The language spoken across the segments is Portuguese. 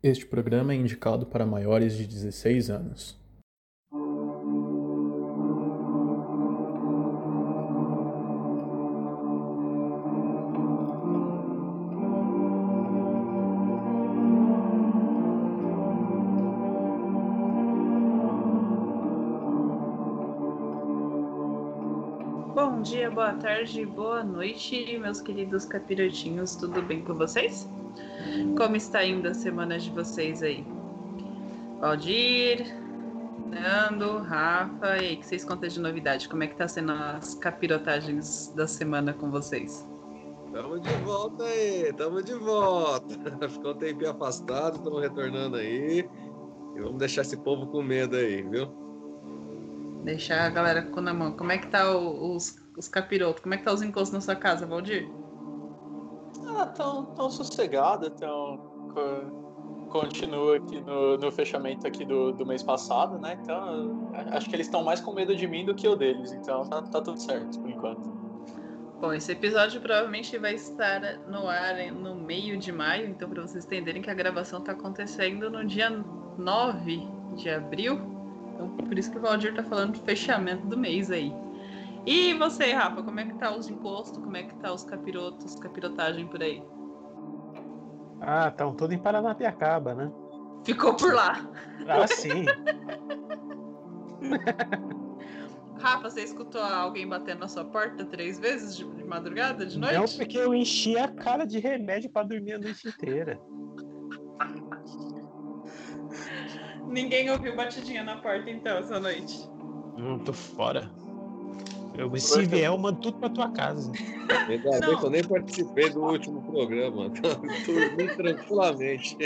Este programa é indicado para maiores de 16 anos. Bom dia, boa tarde, boa noite, meus queridos capirotinhos, tudo bem com vocês? Como está indo a semana de vocês aí? Valdir, Nando, Rafa, e aí, que vocês contam de novidade? Como é que tá sendo as capirotagens da semana com vocês? Tamo de volta aí, tamo de volta. Ficou um tempinho afastado, estamos retornando aí. E vamos deixar esse povo com medo aí, viu? Deixar a galera com na mão. Como é que tá os, os capirotos? Como é que tá os encostos na sua casa, Valdir? Ah, tão, tão sossegado, tão. co- Continua aqui no, no fechamento aqui do, do mês passado, né? Então, acho que eles estão mais com medo de mim do que eu deles, então tá, tá tudo certo por enquanto. Bom, esse episódio provavelmente vai estar no ar no meio de maio, então para vocês entenderem que a gravação tá acontecendo no dia 9 de abril. Então por isso que o Valdir tá falando de fechamento do mês aí. E você, Rafa, como é que tá os encostos? Como é que tá os capirotos, capirotagem por aí? Ah, estão todos em Paranapiacaba, né? Ficou por lá. Ah, sim. Rafa, você escutou alguém batendo na sua porta três vezes de, madrugada, de noite? Não porque eu enchi a cara de remédio pra dormir a noite inteira. Ninguém ouviu batidinha na porta então essa noite. Não tô fora. Eu, se vier, eu mando tudo pra tua casa. Ainda bem que eu nem participei do último programa. Dormi tranquilamente.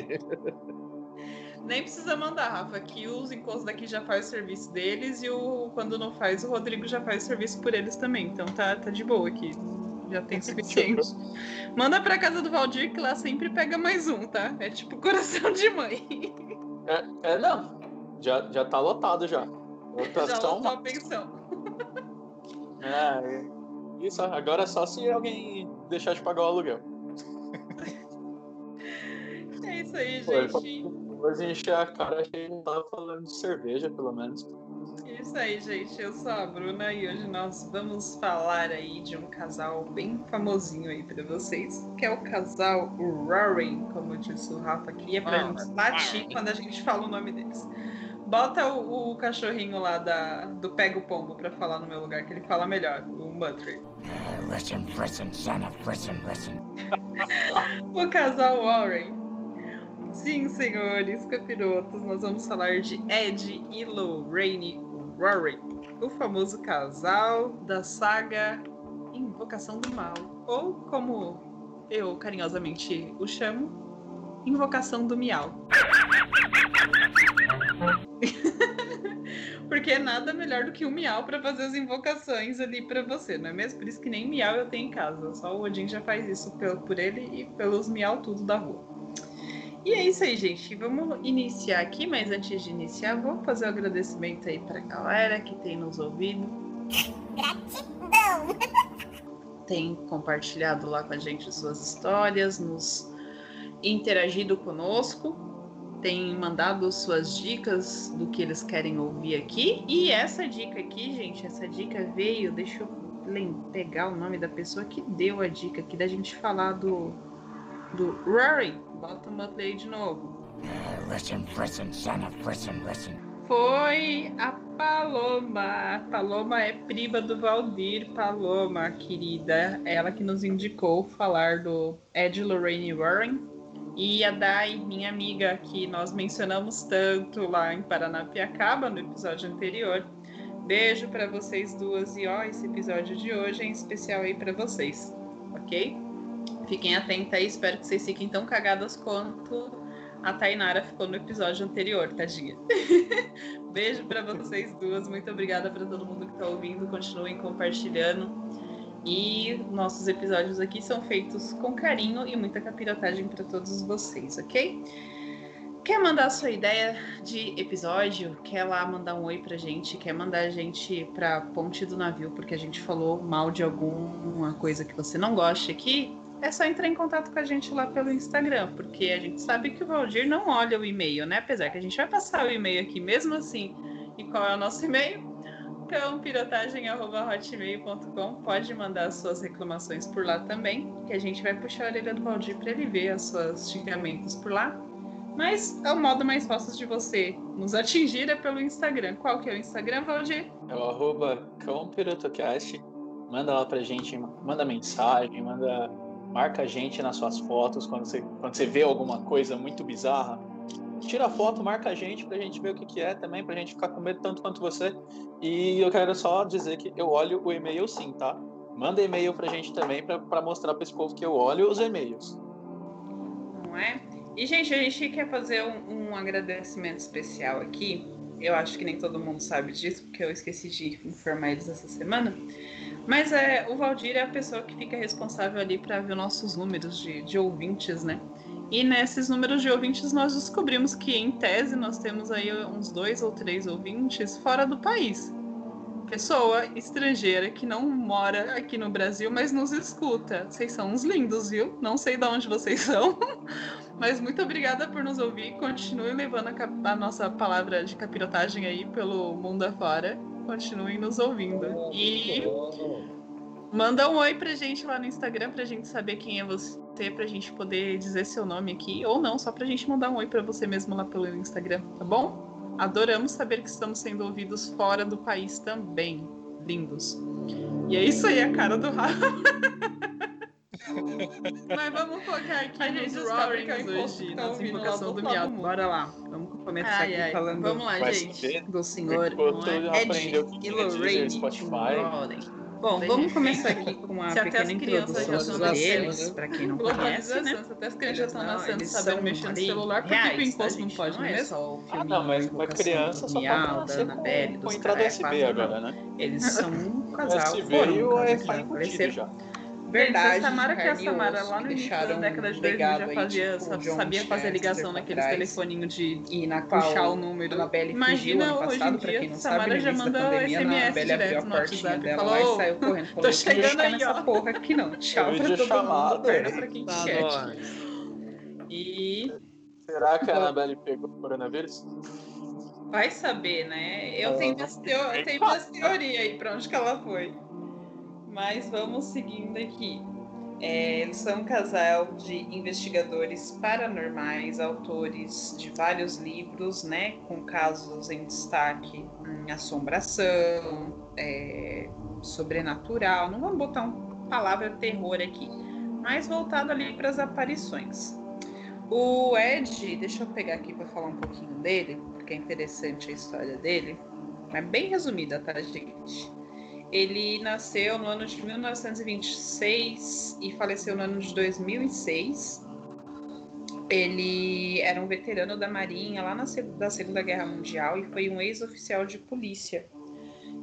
Nem precisa mandar, Rafa, que os encostos daqui já faz o serviço deles e o quando não faz, o Rodrigo já faz o serviço por eles também. Então tá, tá de boa aqui. Já tem suficiente. Manda pra casa do Valdir que lá sempre pega mais um, tá? É tipo coração de mãe. É, é não. Já, já tá lotado já. Já Lotação. lotou a pensão. É, é. isso, agora é só se alguém deixar de pagar o aluguel. É isso aí, Pô, gente. Depois encher a cara, a gente não tava falando de cerveja, pelo menos. É Isso aí, gente. Eu sou a Bruna e hoje nós vamos falar aí de um casal bem famosinho aí pra vocês, que é o casal Roaring, como disse o Rafa aqui, é pra gente latir quando a gente fala o nome deles. Bota o, o cachorrinho lá da, do Pega o Pombo pra falar no meu lugar, que ele fala melhor, o Muttley. Listen, listen, son of listen, listen. O casal Warren. Sim, senhores capirotos, nós vamos falar de Ed e Lorraine Warren, o famoso casal da saga Invocação do Mal, ou como eu carinhosamente o chamo, Invocação do Miau. Porque nada melhor do que um miau para fazer as invocações ali para você, não é mesmo? Por isso que nem miau eu tenho em casa. Só o Odin já faz isso por ele e pelos miau tudo da rua. E é isso aí, gente. Vamos iniciar aqui, mas antes de iniciar, vou fazer o agradecimento aí pra galera que tem nos ouvido. Tem compartilhado lá com a gente suas histórias, nos interagido conosco tem mandado suas dicas do que eles querem ouvir aqui. E essa dica aqui, gente, essa dica veio, deixa eu pegar o nome da pessoa que deu a dica aqui da gente falar do do Rory. Bota o Muttley aí de novo. Listen, listen, son of listen, listen. Foi a Paloma. A Paloma é prima do Valdir Paloma, querida. Ela que nos indicou falar do Ed Lorraine Warren. E a Dai, minha amiga, que nós mencionamos tanto lá em Paranapiacaba no episódio anterior. Beijo para vocês duas e ó, esse episódio de hoje é especial aí para vocês, ok? Fiquem atentos aí, espero que vocês fiquem tão cagadas quanto a Tainara ficou no episódio anterior, tadinha. Beijo para vocês duas, muito obrigada para todo mundo que está ouvindo, continuem compartilhando. E nossos episódios aqui são feitos com carinho e muita capirotagem para todos vocês, ok? Quer mandar sua ideia de episódio? Quer lá mandar um oi pra gente? Quer mandar a gente pra ponte do navio porque a gente falou mal de alguma coisa que você não gosta aqui? é só entrar em contato com a gente lá pelo Instagram, porque a gente sabe que o Valdir não olha o e-mail, né? Apesar que a gente vai passar o e-mail aqui mesmo assim. E qual é o nosso e-mail? Então, pirotagem.hotmail.com. Pode mandar as suas reclamações por lá também, que a gente vai puxar a orelha do Valdir para ele ver os seus xingamentos por lá. Mas é o modo mais fácil de você nos atingir é pelo Instagram. Qual que é o Instagram, Valdir? É o arroba cãopirotocast. Manda lá pra gente, manda mensagem, manda. Marca a gente nas suas fotos quando você, quando você vê alguma coisa muito bizarra. Tira a foto, marca a gente pra gente ver o que, que é também, pra gente ficar com medo tanto quanto você. E eu quero só dizer que eu olho o e-mail sim, tá? Manda e-mail pra gente também pra, pra mostrar pra esse povo que eu olho os e-mails. Não é? E, gente, a gente quer fazer um, um agradecimento especial aqui. Eu acho que nem todo mundo sabe disso, porque eu esqueci de informar eles essa semana. Mas é, o Valdir é a pessoa que fica responsável ali para ver nossos números de, de ouvintes, né? E nesses números de ouvintes nós descobrimos que, em tese, nós temos aí uns dois ou três ouvintes fora do país. Pessoa estrangeira que não mora aqui no Brasil, mas nos escuta. Vocês são uns lindos, viu? Não sei de onde vocês são, mas muito obrigada por nos ouvir. Continue levando a, a nossa palavra de capirotagem aí pelo mundo afora. Continuem nos ouvindo. E Manda um oi pra gente lá no Instagram pra gente saber quem é você, pra gente poder dizer seu nome aqui, ou não, só pra gente mandar um oi pra você mesmo lá pelo Instagram, tá bom? Adoramos saber que estamos sendo ouvidos fora do país também. Lindos. E é isso aí, a cara do Rafa. Mas vamos colocar aqui A gente nos roarings hoje, tá lá invocação do miado. Bora lá, vamos começar Ai, aqui ai, falando vamos lá, gente. do senhor é? Ed e é Deezer, Lorraine Spotify. Bom, vamos começar aqui com uma Se até pequena as crianças introdução já sobre estão eles, nascendo, para quem não conhece, né? Globalização, até as crianças já estão nascendo sabendo mexer no celular, por que o encosto tá, não pode, não não é é mesmo? só o Ah, não, mas, Invocação criança só pode Miau, nascer da com, com entrada USB agora, né? Eles são um casal, USB foram um o casal apareceram. já. Verdade, a Samara, que a carne e Samara lá no início da década de um 2000 já legado aí, fazia, tipo, sabia fazer ligação naqueles telefoninhos de E na qual puxar o número. Imagina hoje em dia, quem não Samara já manda pandemia, a SMS a direto no WhatsApp, dela falou, lá e "Ô, saiu correndo. Falou, tô "Eu não vou chegando aí, nessa ó." porra aqui não. Tchau pra todo chamada. mundo, perna pra quem Tá quer. nóis. E Será que a Annabelle pegou o coronavírus? vai saber, né? Eu tenho minhas, teo- eu tenho minhas teorias aí pra onde que ela foi. Mas vamos seguindo aqui. É, eles são um casal de investigadores paranormais, autores de vários livros, né? Com casos em destaque em assombração, é, sobrenatural. Não vamos botar uma palavra terror aqui, mas voltado ali para as aparições. O Ed, deixa eu pegar aqui para falar um pouquinho dele, porque é interessante a história dele. É bem resumida, tá, gente? Ele nasceu no ano de 1926 e faleceu no ano de 2006. Ele era um veterano da Marinha lá na, da Segunda Guerra Mundial e foi um ex-oficial de polícia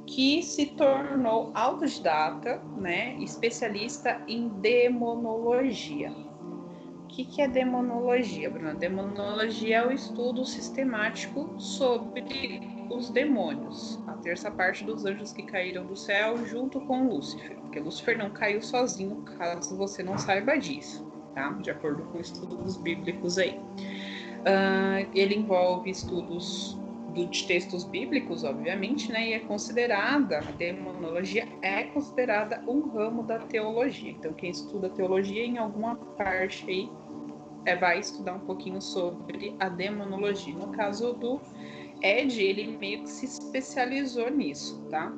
que se tornou autodidata, né, especialista em demonologia. O que, que é demonologia, Bruna? Demonologia é o estudo sistemático sobre os demônios, a terça parte dos anjos que caíram do céu junto com Lúcifer, porque Lúcifer não caiu sozinho, caso você não saiba disso, tá? De acordo com estudos bíblicos aí. Ah, ele envolve estudos do- de textos bíblicos, obviamente, né? E é considerada, a demonologia é considerada um ramo da teologia. Então, quem estuda teologia em alguma parte aí é, vai estudar um pouquinho sobre a demonologia. No caso do Ed, ele meio que se especializou nisso, tá?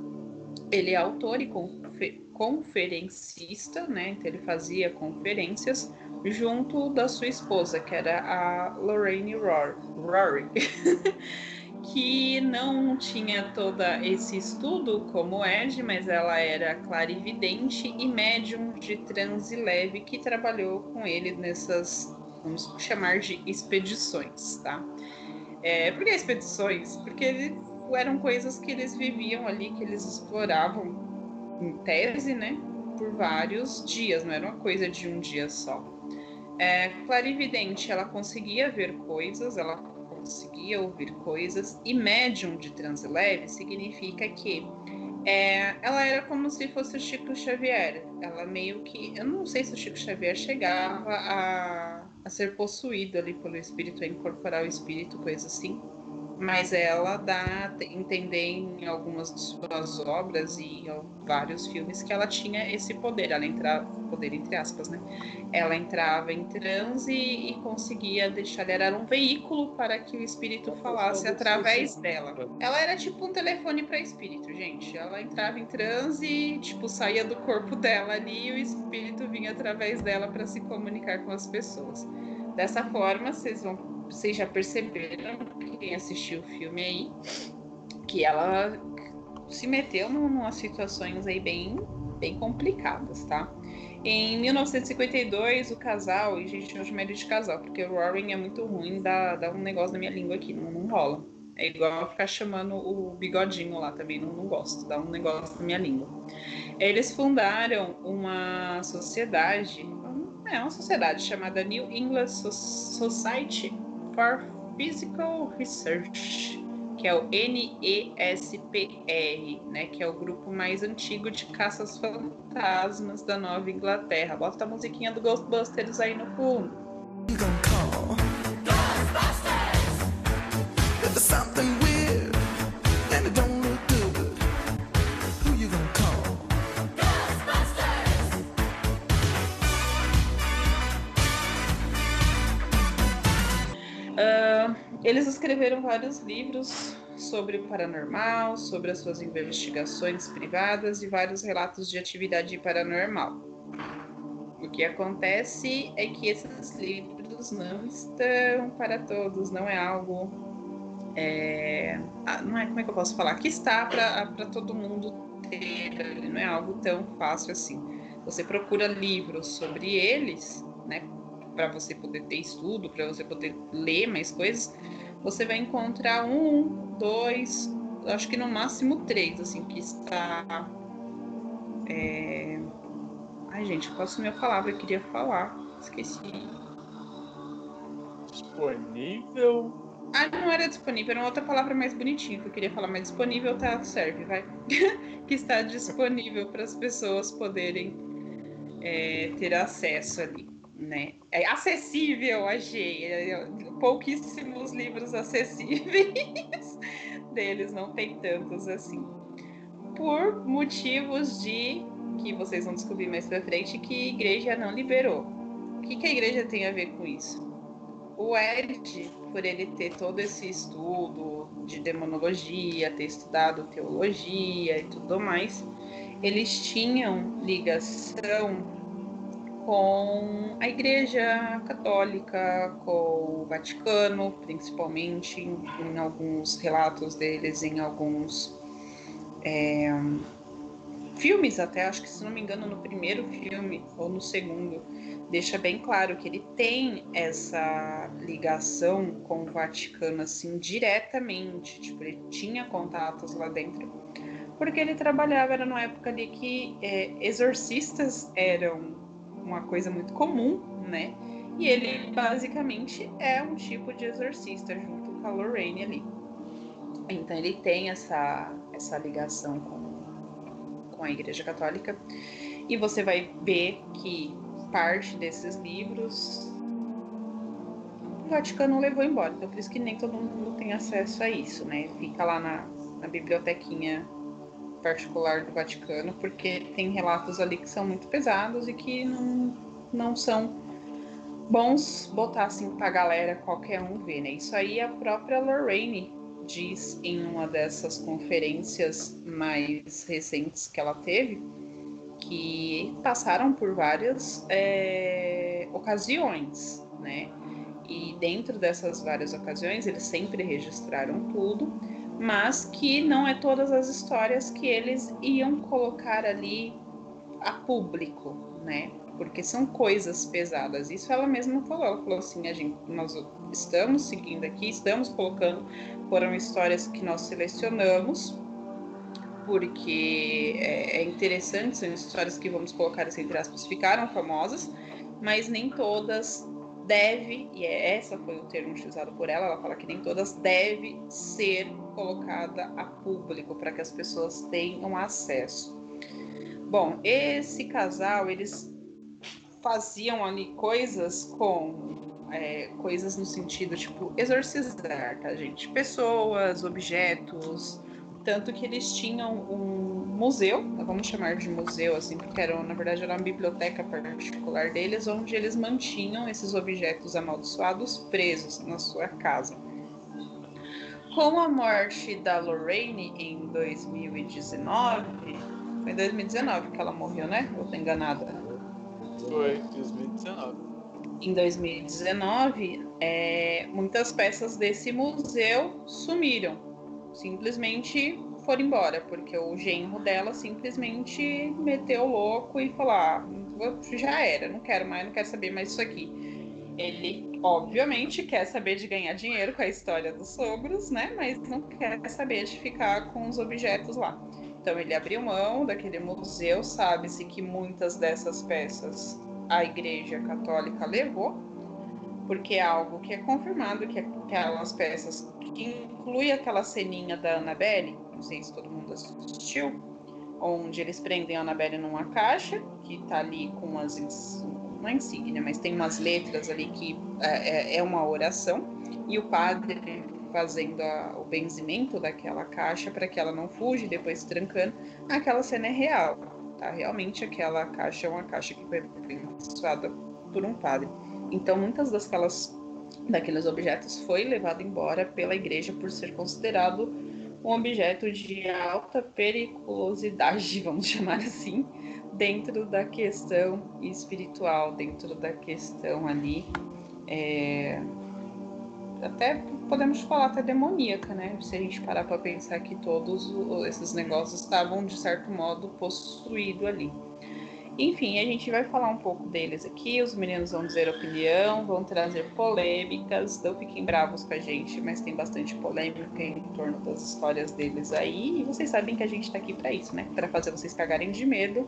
Ele é autor e confe- conferencista, né? Então ele fazia conferências junto da sua esposa, que era a Lorraine Rory, que não tinha todo esse estudo como Ed, mas ela era clarividente e médium de transe leve que trabalhou com ele nessas, vamos chamar de expedições, tá? É, por que expedições? Porque ele- eram coisas que eles viviam ali, que eles exploravam em tese, né? Por vários dias, não era uma coisa de um dia só. É, clarividente, ela conseguia ver coisas, ela conseguia ouvir coisas, e médium de transe leve significa que É, ela era como se fosse o Chico Xavier. Ela meio que. Eu não sei se o Chico Xavier chegava a, a ser possuído ali pelo espírito, a incorporar o espírito, coisa assim. Mas ela dá a entender em algumas de suas obras e em vários filmes que ela tinha esse poder. Ela entrava, poder entre aspas, né? Ela entrava em transe e conseguia deixar. Ela era um veículo para que o espírito falasse através dela. Ela era tipo um telefone para espírito, gente. Ela entrava em transe e, tipo, saía do corpo dela ali e o espírito vinha através dela para se comunicar com as pessoas. Dessa forma, vocês vão vocês já perceberam, quem assistiu o filme aí, que ela se meteu numa situações aí bem, bem complicadas, tá? Em 1952, o casal, e gente, não chama ele de casal, porque o Roaring é muito ruim, dá, dá um negócio na minha língua aqui, não, não rola. É igual ficar chamando o bigodinho lá também, não, não gosto, dá um negócio na minha língua. Eles fundaram uma sociedade, é uma sociedade chamada New England Society for Physical Research, que é o NESPR, né, que é o grupo mais antigo de caças fantasmas da Nova Inglaterra. Bota a musiquinha do Ghostbusters aí no fundo. Eles escreveram vários livros sobre o paranormal, sobre as suas investigações privadas e vários relatos de atividade paranormal. O que acontece é que esses livros não estão para todos, não é algo. É, não é como é que eu posso falar? Que está para todo mundo ter, não é algo tão fácil assim. Você procura livros sobre eles, né? Para você poder ter estudo, para você poder ler mais coisas, você vai encontrar um, dois, acho que no máximo três, assim, que está. É... Ai, gente, qual a minha palavra? Eu queria falar, esqueci. Disponível? Ah, não era disponível, era uma outra palavra mais bonitinha que eu queria falar, mas disponível tá, serve, vai. que está disponível para as pessoas poderem é, ter acesso ali né? É acessível, achei. É, pouquíssimos livros acessíveis deles, não tem tantos assim. Por motivos de que vocês vão descobrir mais pra frente que a igreja não liberou. O que, que a igreja tem a ver com isso? O Ed, por ele ter todo esse estudo de demonologia, ter estudado teologia e tudo mais, eles tinham ligação com a Igreja Católica, com o Vaticano, principalmente em, em alguns relatos deles, em alguns é, filmes até, acho que se não me engano no primeiro filme ou no segundo, deixa bem claro que ele tem essa ligação com o Vaticano assim diretamente, tipo, ele tinha contatos lá dentro, porque ele trabalhava, era numa época ali que é, exorcistas eram uma coisa muito comum, né? E ele basicamente é um tipo de exorcista junto com a Lorraine ali. Então ele tem essa, essa ligação com, com a Igreja Católica. E você vai ver que parte desses livros o Vaticano levou embora. Então por isso que nem todo mundo tem acesso a isso, né? Fica lá na, na bibliotequinha particular do Vaticano, porque tem relatos ali que são muito pesados e que não, não são bons botar assim pra galera qualquer um ver, né? Isso aí a própria Lorraine diz em uma dessas conferências mais recentes que ela teve, que passaram por várias é, ocasiões, né? E dentro dessas várias ocasiões, eles sempre registraram tudo mas que não é todas as histórias que eles iam colocar ali a público, né? Porque são coisas pesadas. Isso ela mesma falou. Ela falou assim: a gente, nós estamos seguindo aqui, estamos colocando, foram histórias que nós selecionamos, porque é, é interessante, são histórias que vamos colocar assim, entre aspas, ficaram famosas, mas nem todas deve, e é essa foi o termo utilizado por ela, ela fala que nem todas, deve ser colocada a público para que as pessoas tenham acesso. Bom, esse casal, eles faziam ali coisas com é, coisas no sentido tipo exorcizar, tá, gente? Pessoas, objetos, tanto que eles tinham um museu, vamos chamar de museu assim, porque era, na verdade era uma biblioteca particular deles, onde eles mantinham esses objetos amaldiçoados presos na sua casa. Com a morte da Lorraine em 2019, foi em 2019 que ela morreu, né? Eu tô enganada. Foi, 2019. Em 2019, é, muitas peças desse museu sumiram. Simplesmente foram embora, porque o genro dela simplesmente meteu louco e falou: ah, já era, não quero mais, não quero saber mais isso aqui. Ele, obviamente, quer saber de ganhar dinheiro com a história dos sogros, né? Mas não quer saber de ficar com os objetos lá. Então ele abriu mão daquele museu, sabe-se que muitas dessas peças a Igreja Católica levou, porque é algo que é confirmado que aquelas peças que inclui aquela ceninha da Annabelle, não sei se todo mundo assistiu, onde eles prendem a Annabelle numa caixa que tá ali com umas não insígnia, mas tem umas letras ali que é, é, é uma oração e o padre fazendo a, o benzimento daquela caixa para que ela não fuja, depois trancando, aquela cena é real, tá? Realmente aquela caixa é uma caixa que foi abençoada por um padre. Então, muitas daquelas daqueles objetos foi levado embora pela igreja por ser considerado um objeto de alta periculosidade, vamos chamar assim, dentro da questão espiritual, dentro da questão ali é, até podemos falar até demoníaca, né? Se a gente parar para pensar que todos esses negócios estavam de certo modo possuídos ali. Enfim, a gente vai falar um pouco deles aqui. Os meninos vão dizer opinião, vão trazer polêmicas. Não fiquem bravos com a gente, mas tem bastante polêmica em torno das histórias deles aí. E vocês sabem que a gente está aqui para isso, né? Para fazer vocês cagarem de medo,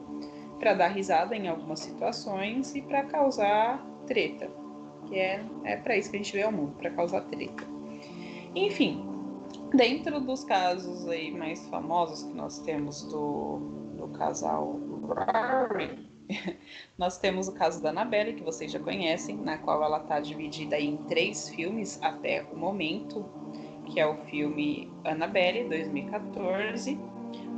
para dar risada em algumas situações e para causar treta que é, é para isso que a gente veio ao mundo, para causar treta. Enfim, dentro dos casos aí mais famosos que nós temos do, do casal Rory, nós temos o caso da Annabelle, que vocês já conhecem, na qual ela está dividida em três filmes até o momento, que é o filme Annabelle, 2014,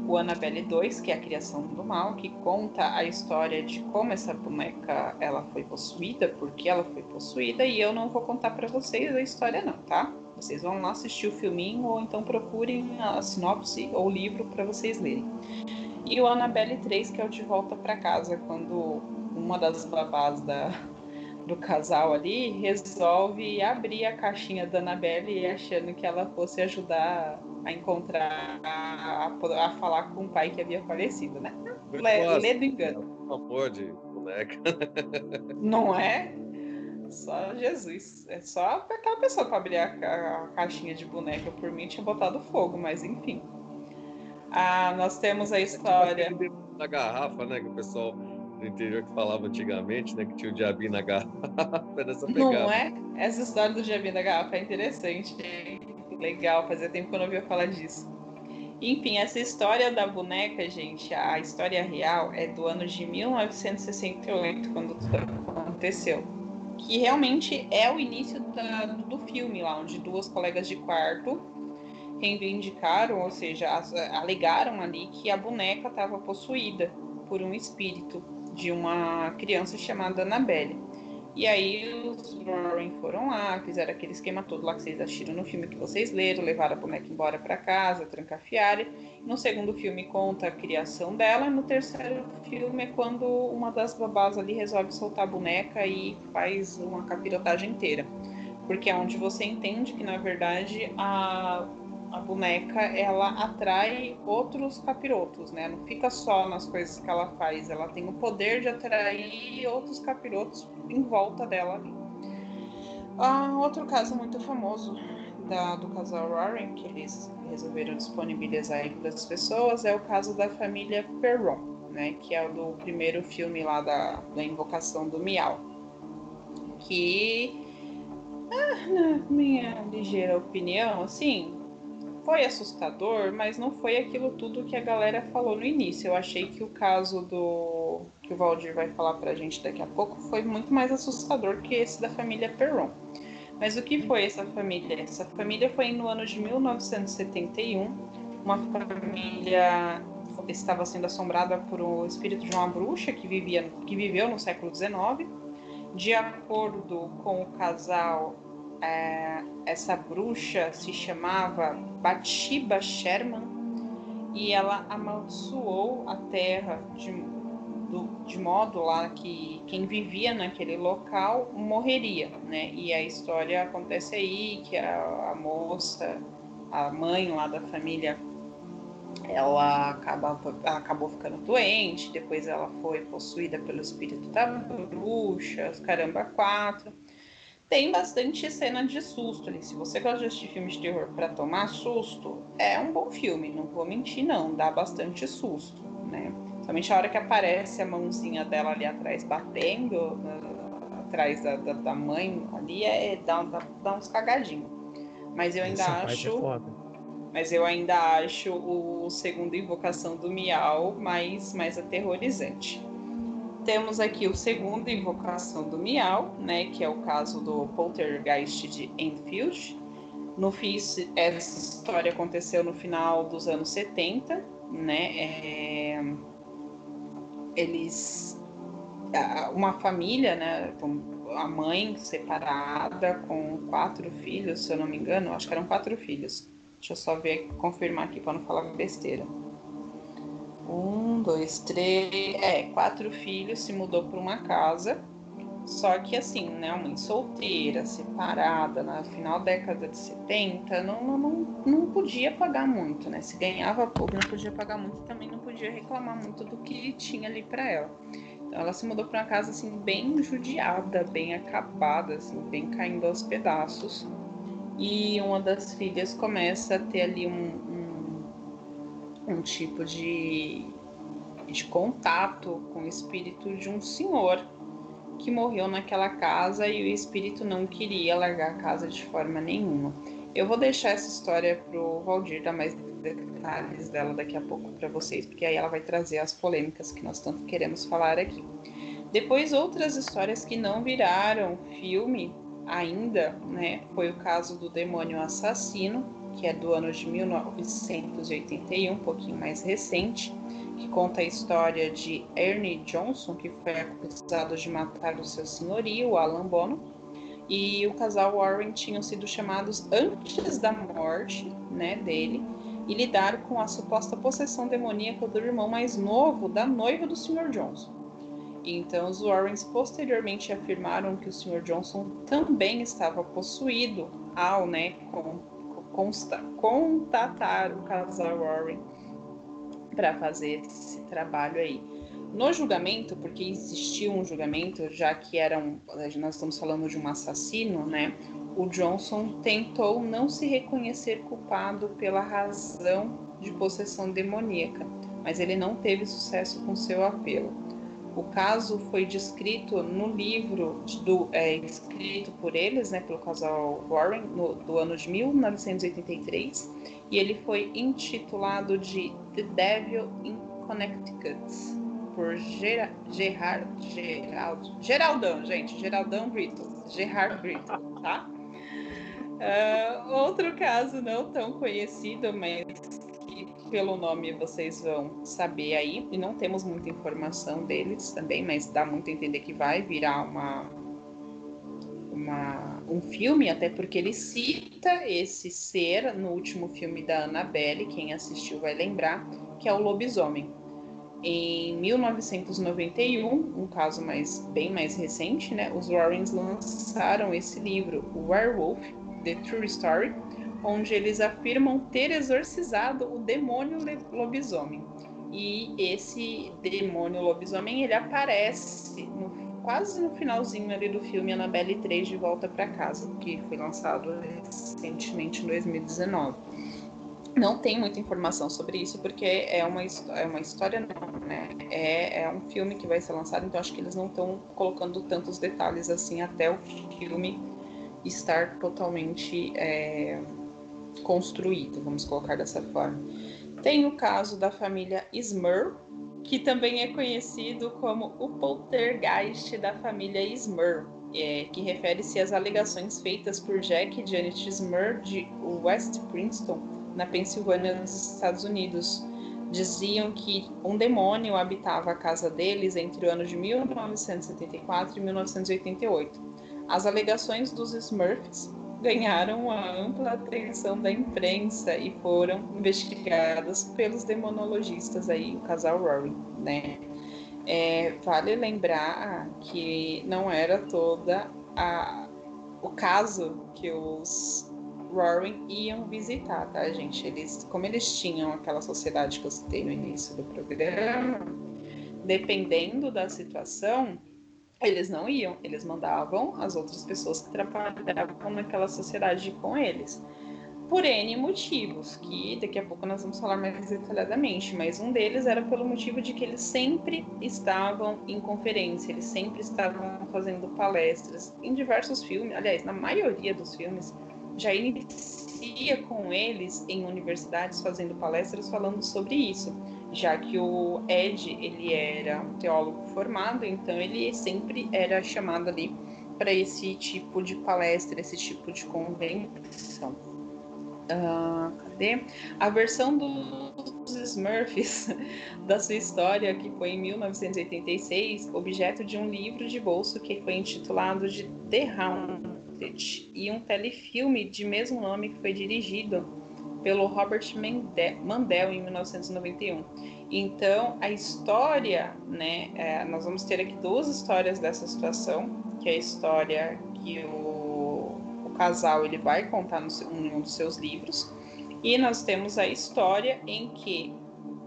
o Annabelle 2, que é a criação do mal, que conta a história de como essa boneca ela foi possuída, porque ela foi possuída, e eu não vou contar para vocês a história não, tá? Vocês vão lá assistir o filminho ou então procurem a sinopse ou o livro para vocês lerem. E o Annabelle 3, que é o de volta para casa, quando uma das babás da, do casal ali resolve abrir a caixinha da Annabelle achando que ela fosse ajudar a encontrar, a, a, falar com o pai que havia falecido, né? Lê, lê do engano. Amor de boneca. Não é? Só Jesus. É só aquela pessoa para abrir a, a, caixinha de boneca. Por mim tinha botado fogo, mas enfim. Ah, nós temos a história. Da garrafa, né? Que o pessoal do interior que falava antigamente, né? Que tinha o diabinho na garrafa. Não é? Essa história do diabinho na garrafa é interessante. Legal, fazia tempo que eu não ouvia falar disso. Enfim, essa história da boneca, gente, a história real é do ano de 1968, quando aconteceu. Que realmente é o início da, do filme lá, onde duas colegas de quarto reivindicaram, ou seja, alegaram ali que a boneca estava possuída por um espírito de uma criança chamada Annabelle. E aí os Warren foram lá, fizeram aquele esquema todo lá que vocês assistiram no filme que vocês leram, levaram a boneca embora para casa, trancafiaram. No segundo filme conta a criação dela, no terceiro filme é quando uma das babás ali resolve soltar a boneca e faz uma capirotagem inteira. Porque é onde você entende que na verdade a a boneca ela atrai outros capirotos, né? Não fica só nas coisas que ela faz, ela tem o poder de atrair outros capirotos em volta dela ali. Ah, outro caso muito famoso da, do casal Warren, que eles resolveram disponibilizar aí para as pessoas, é o caso da família Perron, né? Que é o do primeiro filme lá da, da Invocação do Miau que, ah, na minha ligeira opinião, assim, foi assustador, mas não foi aquilo tudo que a galera falou no início. Eu achei que o caso do que o Valdir vai falar pra gente daqui a pouco foi muito mais assustador que esse da família Perron. Mas o que foi essa família? Essa família foi no ano de 1971, uma família estava sendo assombrada por o espírito de uma bruxa que vivia que viveu no século XIX. De acordo com o casal essa bruxa se chamava Bathsheba Sherman e ela amaldiçoou a terra de, do, de modo lá que quem vivia naquele local morreria, né? E a história acontece aí que a, a moça, a mãe lá da família, ela acaba, acabou ficando doente, depois ela foi possuída pelo espírito da bruxa, caramba, quatro tem bastante cena de susto ali. Se você gosta de assistir filmes de terror para tomar susto, é um bom filme, não vou mentir não, dá bastante susto, né? Somente a hora que aparece a mãozinha dela ali atrás batendo, uh, atrás da, da, da, mãe ali, é, é dá, dá, dá uns cagadinhos. Mas eu ainda Essa é acho. É mas eu ainda acho o segundo Invocação do Miau mais, mais aterrorizante. Temos aqui o segundo Invocação do Miau, né, que é o caso do Poltergeist de Enfield. No FIS, essa história aconteceu no final dos anos 70, né? É... Eles, uma família, né, a mãe separada com quatro filhos, se eu não me engano, acho que eram quatro filhos. Deixa eu só ver, confirmar aqui para não falar besteira. Um, dois, três. É, quatro filhos, se mudou para uma casa. Só que assim, né, mãe solteira, separada, na final da década de 70, não, não, não, podia pagar muito, né? Se ganhava pouco, não podia pagar muito, também não podia reclamar muito do que tinha ali para ela. Então ela se mudou para uma casa assim bem judiada, bem acabada, assim, bem caindo aos pedaços. E uma das filhas começa a ter ali um, um tipo de, de contato com o espírito de um senhor que morreu naquela casa e o espírito não queria largar a casa de forma nenhuma. Eu vou deixar essa história pro Valdir dar mais detalhes dela daqui a pouco para vocês, porque aí ela vai trazer as polêmicas que nós tanto queremos falar aqui. Depois outras histórias que não viraram filme ainda, né? Foi o caso do demônio assassino, que é do ano de 1981, um pouquinho mais recente, que conta a história de Ernie Johnson, que foi acusado de matar o seu senhorio, Alan Bono, e o casal Warren tinham sido chamados antes da morte né, dele e lidar com a suposta possessão demoníaca do irmão mais novo da noiva do Sr. Johnson. Então, os Warrens posteriormente afirmaram que o Sr. Johnson também estava possuído ao né, consta, contatar o casal Warren para fazer esse trabalho aí. No julgamento, porque existiu um julgamento, já que era um, nós estamos falando de um assassino, né? O Johnson tentou não se reconhecer culpado pela razão de possessão demoníaca, mas ele não teve sucesso com seu apelo. O caso foi descrito no livro do, é, escrito por eles, né, pelo casal Warren, no, do ano de 1983, e ele foi intitulado de The Devil in Connecticut, por Ger Gerard, Gerald, Geraldão, gente, Geraldão Brittle, Gerard Brittle, tá? Uh, outro caso não tão conhecido, mas pelo nome vocês vão saber aí, e não temos muita informação deles também, mas dá muito a entender que vai virar uma, uma, um filme, até porque ele cita esse ser no último filme da Annabelle, quem assistiu vai lembrar, que é o lobisomem. Em 1991, um caso mais, bem mais recente, né, os Warrens lançaram esse livro, Werewolf, The True Story, onde eles afirmam ter exorcizado o demônio lobisomem. E esse demônio lobisomem ele aparece no, quase no finalzinho ali do filme Annabelle 3 de Volta para Casa, que foi lançado recentemente em 2019. Não tem muita informação sobre isso porque é uma, é uma história, não, né? É, é um filme que vai ser lançado, então acho que eles não estão colocando tantos detalhes assim até o filme estar totalmente é, construído, vamos colocar dessa forma. Tem o caso da família Smurl, que também é conhecido como o poltergeist da família Smurl, é, que refere-se às alegações feitas por Jack e Janet Smurl de West Princeton, na Pensilvânia, nos Estados Unidos. Diziam que um demônio habitava a casa deles entre o ano de 1974 e 1988. As alegações dos Smurfs ganharam a ampla atenção da imprensa e foram investigadas pelos demonologistas aí, o casal Rory, né? É, vale lembrar que não era toda a, o caso que os Warren iam visitar, tá, gente? Eles, como eles tinham aquela sociedade que eu citei no início do programa, dependendo da situação, eles não iam, eles mandavam as outras pessoas que trabalhavam naquela sociedade com eles. Por N motivos, que daqui a pouco nós vamos falar mais detalhadamente, mas um deles era pelo motivo de que eles sempre estavam em conferência, eles sempre estavam fazendo palestras em diversos filmes, aliás, na maioria dos filmes, já inicia com eles em universidades fazendo palestras falando sobre isso já que o Ed ele era um teólogo formado, então ele sempre era chamado ali para esse tipo de palestra, esse tipo de convenção. Uh, cadê? A versão dos Smurfs da sua história, que foi em 1986, objeto de um livro de bolso que foi intitulado de The Haunted, e um telefilme de mesmo nome que foi dirigido pelo Robert Mandel em 1991. Então, a história, né, é, nós vamos ter aqui duas histórias dessa situação, que é a história que o, o casal ele vai contar no, em um dos seus livros, e nós temos a história em que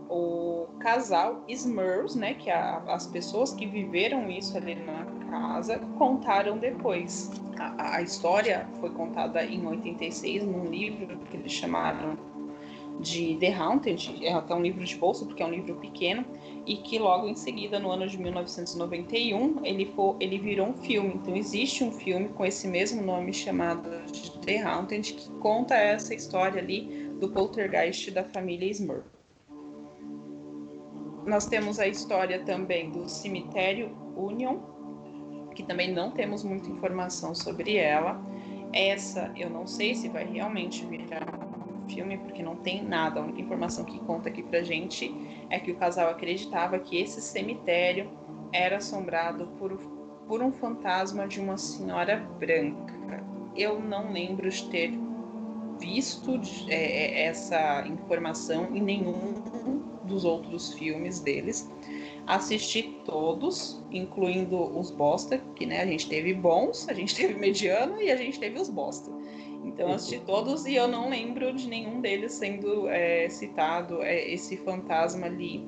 o casal Smurls, né, que a, as pessoas que viveram isso ali na casa, contaram depois. A, a história foi contada em 86 num livro que eles chamaram de The Haunted, é até um livro de bolsa, porque é um livro pequeno, e que logo em seguida, no ano de 1991, ele, for, ele virou um filme. Então, existe um filme com esse mesmo nome chamado The Haunted, que conta essa história ali do poltergeist da família Smurf. Nós temos a história também do cemitério Union, que também não temos muita informação sobre ela. Essa eu não sei se vai realmente virar um filme, porque não tem nada. A única informação que conta aqui pra gente é que o casal acreditava que esse cemitério era assombrado por, por um fantasma de uma senhora branca. Eu não lembro de ter visto é, é essa informação em nenhum dos outros filmes deles assisti todos, incluindo os bosta, que né, a gente teve bons, a gente teve mediano e a gente teve os bosta. Então assisti todos e eu não lembro de nenhum deles sendo é, citado é, esse fantasma ali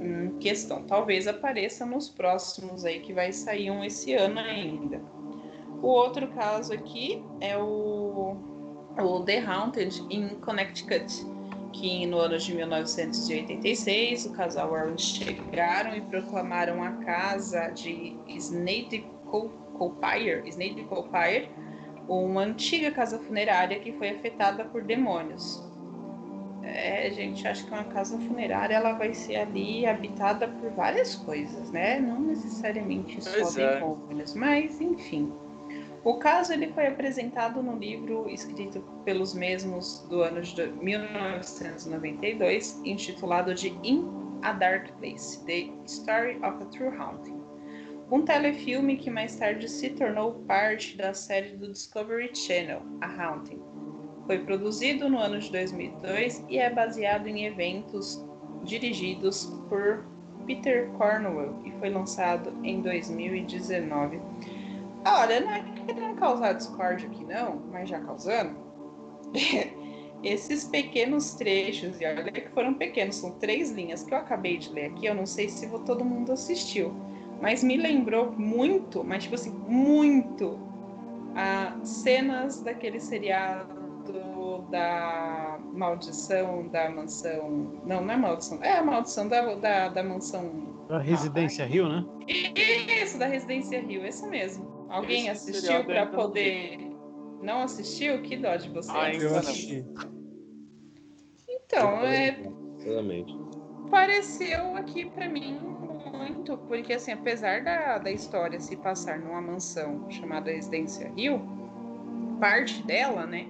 em questão. Talvez apareça nos próximos aí que vai sair um esse ano ainda. O outro caso aqui é o, o The Haunted in Connecticut que no ano de 1986 o casal Warren chegaram e proclamaram a casa de Snade Colpire, Snade Colpire uma antiga casa funerária que foi afetada por demônios. É, gente, acho que uma casa funerária ela vai ser ali habitada por várias coisas, né? Não necessariamente só pois é. demônios, mas enfim. O caso ele foi apresentado no livro escrito pelos mesmos do ano de 1992, intitulado de In a Dark Place: The Story of a True Haunting. Um telefilme que mais tarde se tornou parte da série do Discovery Channel, A Haunting. Foi produzido no ano de 2002 e é baseado em eventos dirigidos por Peter Cornwell e foi lançado em 2019. Olha, não é querendo causar discórdia aqui não, mas já causando, esses pequenos trechos, e olha que foram pequenos, são três linhas que eu acabei de ler aqui, eu não sei se todo mundo assistiu, mas me lembrou muito, mas tipo assim, muito, a cenas daquele seriado da maldição da mansão. Não, não é maldição. É a maldição da, da, da mansão. A Residência Rio, né? Isso, da Residência Rio, isso mesmo. Alguém Esse assistiu para poder. Não assistiu? Que dó de vocês. Ah, Eu assisti. Então, é, Sinceramente. pareceu aqui pra mim muito, porque assim, apesar da, da história se passar numa mansão chamada Residência Rio, parte dela, né?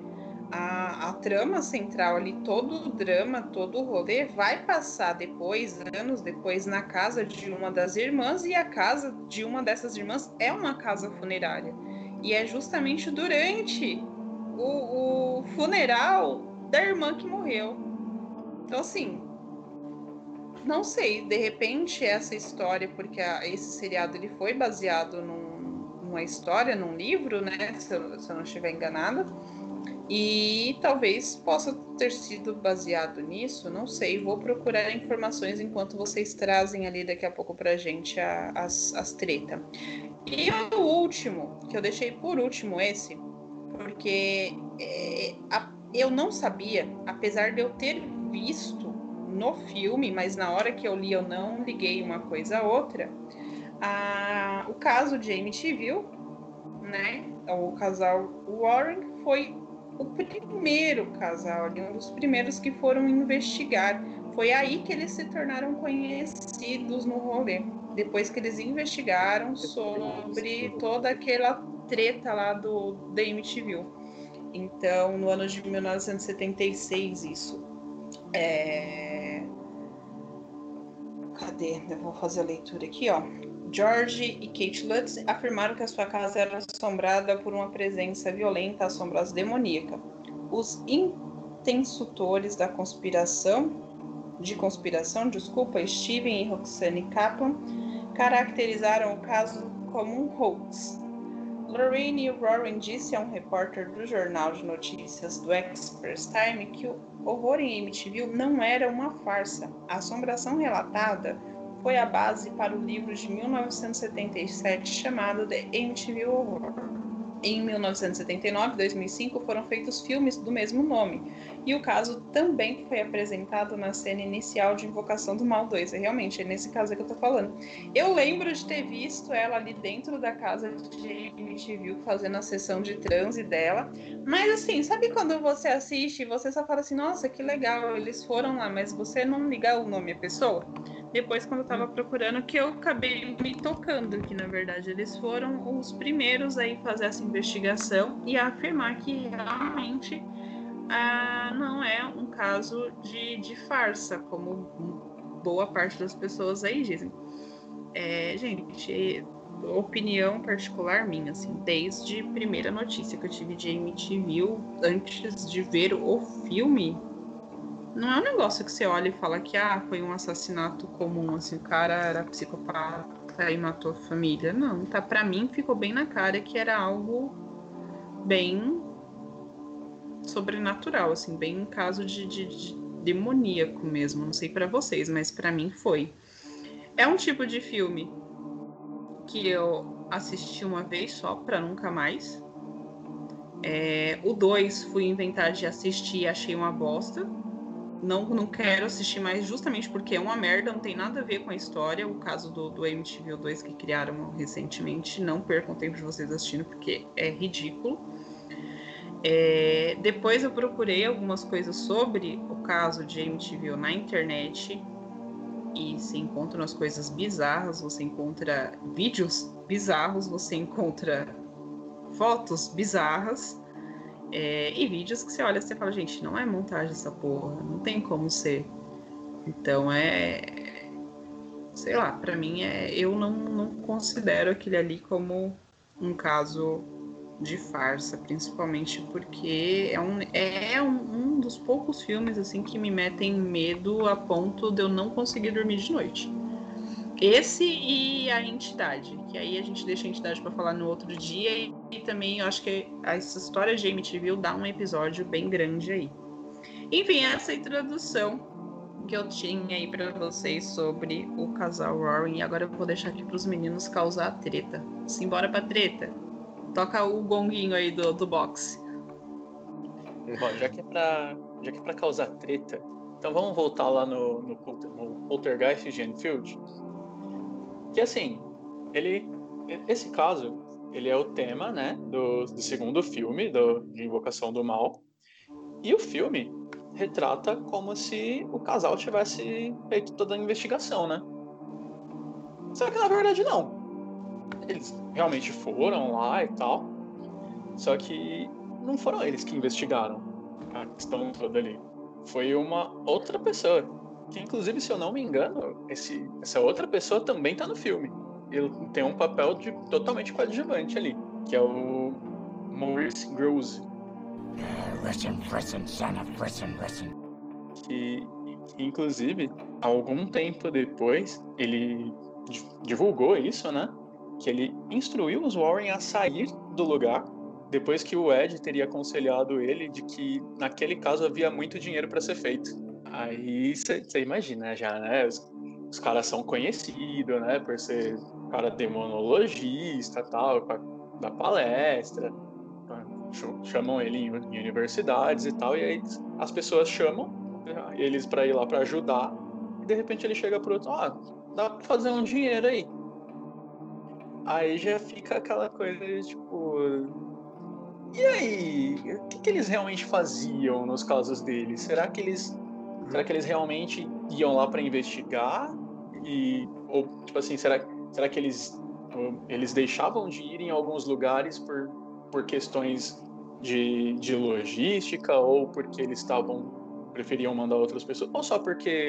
A, a trama central ali, todo o drama, todo o rolê vai passar depois, anos depois, na casa de uma das irmãs, e a casa de uma dessas irmãs é uma casa funerária. E é justamente durante o, o funeral da irmã que morreu. Então, assim, não sei, de repente essa história, porque a- esse seriado ele foi baseado num- numa história, num livro, né? Se eu, se eu não estiver enganada. E talvez possa ter sido baseado nisso, não sei. Vou procurar informações enquanto vocês trazem ali daqui a pouco pra gente a- as, as treta. E o último, que eu deixei por último esse, porque é, a- eu não sabia, apesar de eu ter visto no filme, mas na hora que eu li eu não liguei uma coisa a outra. a- o caso de Amityville, né? O casal Warren foi o primeiro casal, ali, um dos primeiros que foram investigar. Foi aí que eles se tornaram conhecidos no rolê. Depois que eles investigaram sobre toda aquela treta lá do da MTV. Então, no ano de 1976, isso. É... Cadê? Eu vou fazer a leitura aqui, ó. George e Kate Lutz afirmaram que a sua casa era assombrada por uma presença violenta, assombrosa, demoníaca. Os intensutores da conspiração, de conspiração, desculpa, Steven e Roxane Kaplan, caracterizaram o caso como um hoax. Lorraine Warren disse a um repórter do jornal de notícias do Express Time que o horror em Amityville não era uma farsa. A assombração relatada foi a base para o livro de 1977 chamado The Amityville Horror. Em 1979 e 2005 foram feitos filmes do mesmo nome, e o caso também foi apresentado na cena inicial de Invocação do Mal 2. É realmente é nesse caso que eu tô falando. Eu lembro de ter visto ela ali dentro da casa de Amityville fazendo a sessão de transe dela, mas assim, sabe quando você assiste e você só fala assim, nossa, que legal, eles foram lá, mas você não liga o nome à pessoa? Depois, quando eu tava procurando, que eu acabei me tocando que, na verdade, eles foram os primeiros aí fazer essa investigação e afirmar que realmente ah, não é um caso de, de farsa, como boa parte das pessoas aí dizem. É, gente, opinião particular minha, assim, desde a primeira notícia que eu tive de MTV, antes de ver o filme, não é um negócio que você olha e fala que ah, foi um assassinato comum, assim, o cara era psicopata e matou a família. Não, tá para mim ficou bem na cara que era algo bem sobrenatural, assim, bem um caso de, de, de demoníaco mesmo. Não sei para vocês, mas para mim foi. É um tipo de filme que eu assisti uma vez só para nunca mais. É, o 2 fui inventar de assistir e achei uma bosta. Não, não quero assistir mais justamente porque é uma merda, não tem nada a ver com a história. O caso do, do MTV 2 que criaram recentemente, não percam tempo de vocês assistindo porque é ridículo. É, depois eu procurei algumas coisas sobre o caso de MTV na internet e se encontra umas coisas bizarras, você encontra vídeos bizarros, você encontra fotos bizarras é, e vídeos que você olha e você fala, gente, não é montagem essa porra, não tem como ser. Então é. Sei lá, pra mim é. Eu não, não considero aquele ali como um caso de farsa, principalmente porque é um, é um, um dos poucos filmes assim que me metem medo a ponto de eu não conseguir dormir de noite. Esse e a entidade, que aí a gente deixa a entidade para falar no outro dia e, e também eu acho que essa história de MTV dá um episódio bem grande aí. Enfim, essa introdução que eu tinha aí para vocês sobre o casal Warren e agora eu vou deixar aqui para os meninos causar a treta. Simbora pra treta. Toca o gonguinho aí do, do boxe. Bom, já que é pra, já que é pra causar treta, então vamos voltar lá no, no, no Poltergeist de Enfield. Que assim, ele. Esse caso, ele é o tema, né, do, do segundo filme, do, de Invocação do Mal. E o filme retrata como se o casal tivesse feito toda a investigação, né? Só que na verdade não. Eles realmente foram lá e tal. Só que não foram eles que investigaram a questão toda ali. Foi uma outra pessoa. Que inclusive, se eu não me engano, esse, essa outra pessoa também tá no filme. Ele tem um papel de totalmente coadjuvante ali, que é o Maurice Grosse. Uh, listen, listen, son of listen, listen. que inclusive algum tempo depois ele di- divulgou isso, né? Que ele instruiu os Warren a sair do lugar depois que o Ed teria aconselhado ele de que naquele caso havia muito dinheiro para ser feito. Aí você imagina já, né? Os, os caras são conhecidos, né? Por ser cara demonologista, tal, pra dar palestra, ch- chamam ele em em universidades e tal, e aí as pessoas chamam eles pra ir lá pra ajudar, e de repente ele chega pro outro, ah, dá pra fazer um dinheiro aí. Aí já fica aquela coisa de, tipo. E aí? O que, que eles realmente faziam nos casos deles? Será que eles. Será que eles realmente iam lá pra investigar? E. Ou, tipo assim, será, será que eles. Eles deixavam de ir em alguns lugares por, por questões de, de logística ou porque eles estavam preferiam mandar outras pessoas, ou só porque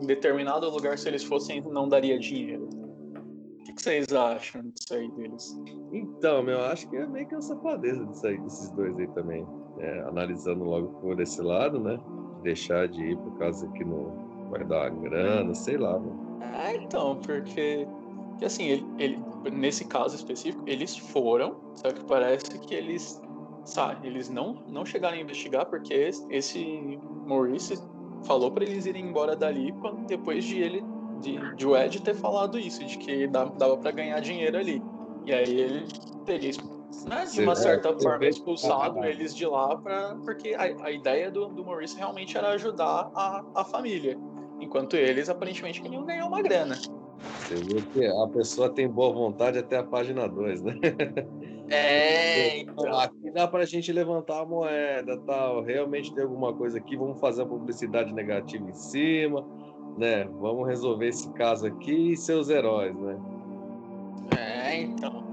em determinado lugar, se eles fossem, não daria dinheiro. O que, que vocês acham disso aí deles? Então, meu, acho que é meio que uma safadeza disso aí, desses dois aí também. É, analisando logo por esse lado, né? Deixar de ir por causa que não vai dar grana, sei lá, mano. É, então, porque, porque assim, ele, ele- nesse caso específico, eles foram, só que parece que eles, sabe, eles não, não chegaram a investigar porque esse, Maurice falou pra eles irem embora dali quando, depois de ele, de, de o Ed ter falado isso, de que dava, dava para ganhar dinheiro ali. E aí ele teria, né, de uma é, certa eu forma, vejo- expulsado eles de lá, pra, porque a, a ideia do, do Maurice realmente era ajudar a, a família. Enquanto eles aparentemente queriam ganhar uma grana. Você vê que a pessoa tem boa vontade até a página 2, né? É, Então, aqui dá pra gente levantar a moeda, tal. Realmente tem alguma coisa aqui, vamos fazer uma publicidade negativa em cima, né? Vamos resolver esse caso aqui e seus heróis, né? É, então.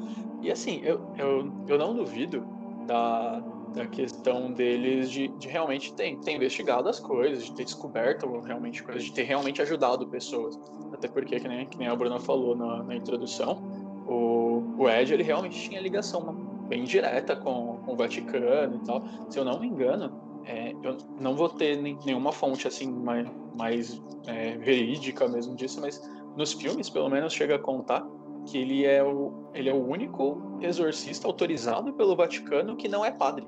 E assim, eu, eu, eu não duvido da, da questão deles de, de realmente ter, ter investigado as coisas, de ter descoberto realmente coisas, de ter realmente ajudado pessoas. Até porque, que nem, que nem a Bruna falou na, na introdução, o, o Ed ele realmente tinha ligação bem direta com, com o Vaticano e tal. Se eu não me engano, é, eu não vou ter nenhuma fonte assim mais, mais é, verídica mesmo disso, mas nos filmes, pelo menos, chega a contar que ele é o, ele é o único exorcista autorizado pelo Vaticano que não é padre.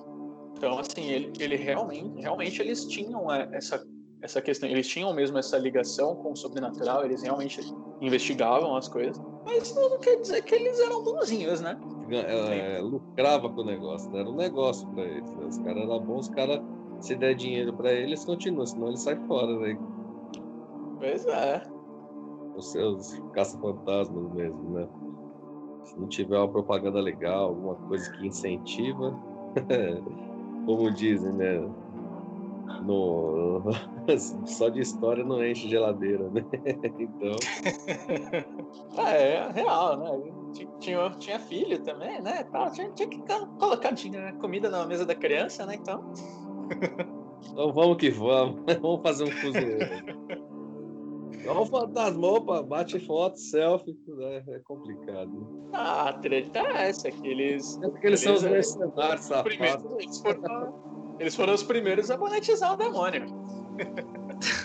Então, assim, ele, ele realmente, realmente eles tinham é, essa, essa questão, eles tinham mesmo essa ligação com o sobrenatural, eles realmente investigavam as coisas, mas isso não quer dizer que eles eram bonzinhos, né? Gan- é, lucrava com o negócio, né? era um negócio pra eles. Né? Os caras eram bons, os caras, se der dinheiro pra eles, continuam, senão eles saem fora, né? Pois é. Os seus caça-fantasmas mesmo, né? Se não tiver uma propaganda legal, alguma coisa que incentiva, como dizem, né? No... Só de história não enche geladeira, né? Então, É, é real, né? Tinha- Tinha, tinha filho também, né? Tal, Tinha, tinha que ca- colocar dinhe- comida na mesa da criança, né? Então. então vamos que vamos. vamos fazer um fuzileiro. Olha o fantasma, opa, bate foto, selfie, né? é complicado. Ah, a treta é essa, que eles. É porque eles são os mercenários, safados. eles, foram, eles foram os primeiros a monetizar o demônio.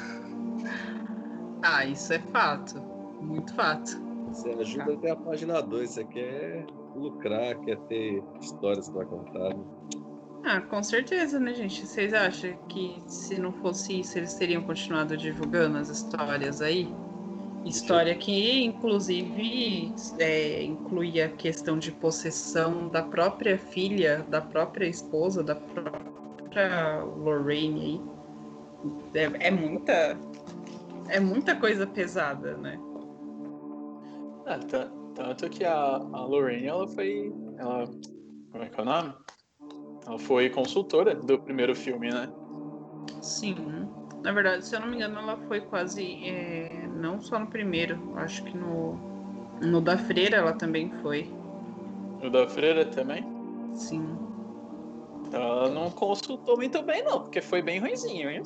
Ah, isso é fato. Muito fato. Você ajuda até a página 2, você quer lucrar, quer ter histórias para contar. né? Ah, com certeza, né, gente? Vocês acham que se não fosse isso, eles teriam continuado divulgando as histórias aí? História que, inclusive, é, incluía a questão de possessão da própria filha, da própria esposa, da própria Lorraine aí. É, é muita. É muita coisa pesada, né? Ah, ta- tanto que a, a Lorraine, ela foi. Ela, como é que é o nome? Ela foi consultora do primeiro filme, né? Sim. Na verdade, se eu não me engano, ela foi quase. é, não só no primeiro, acho que no. No da Freira ela também foi. O da Freira também. Sim. Ela não consultou muito bem, não, porque foi bem ruinzinho, hein?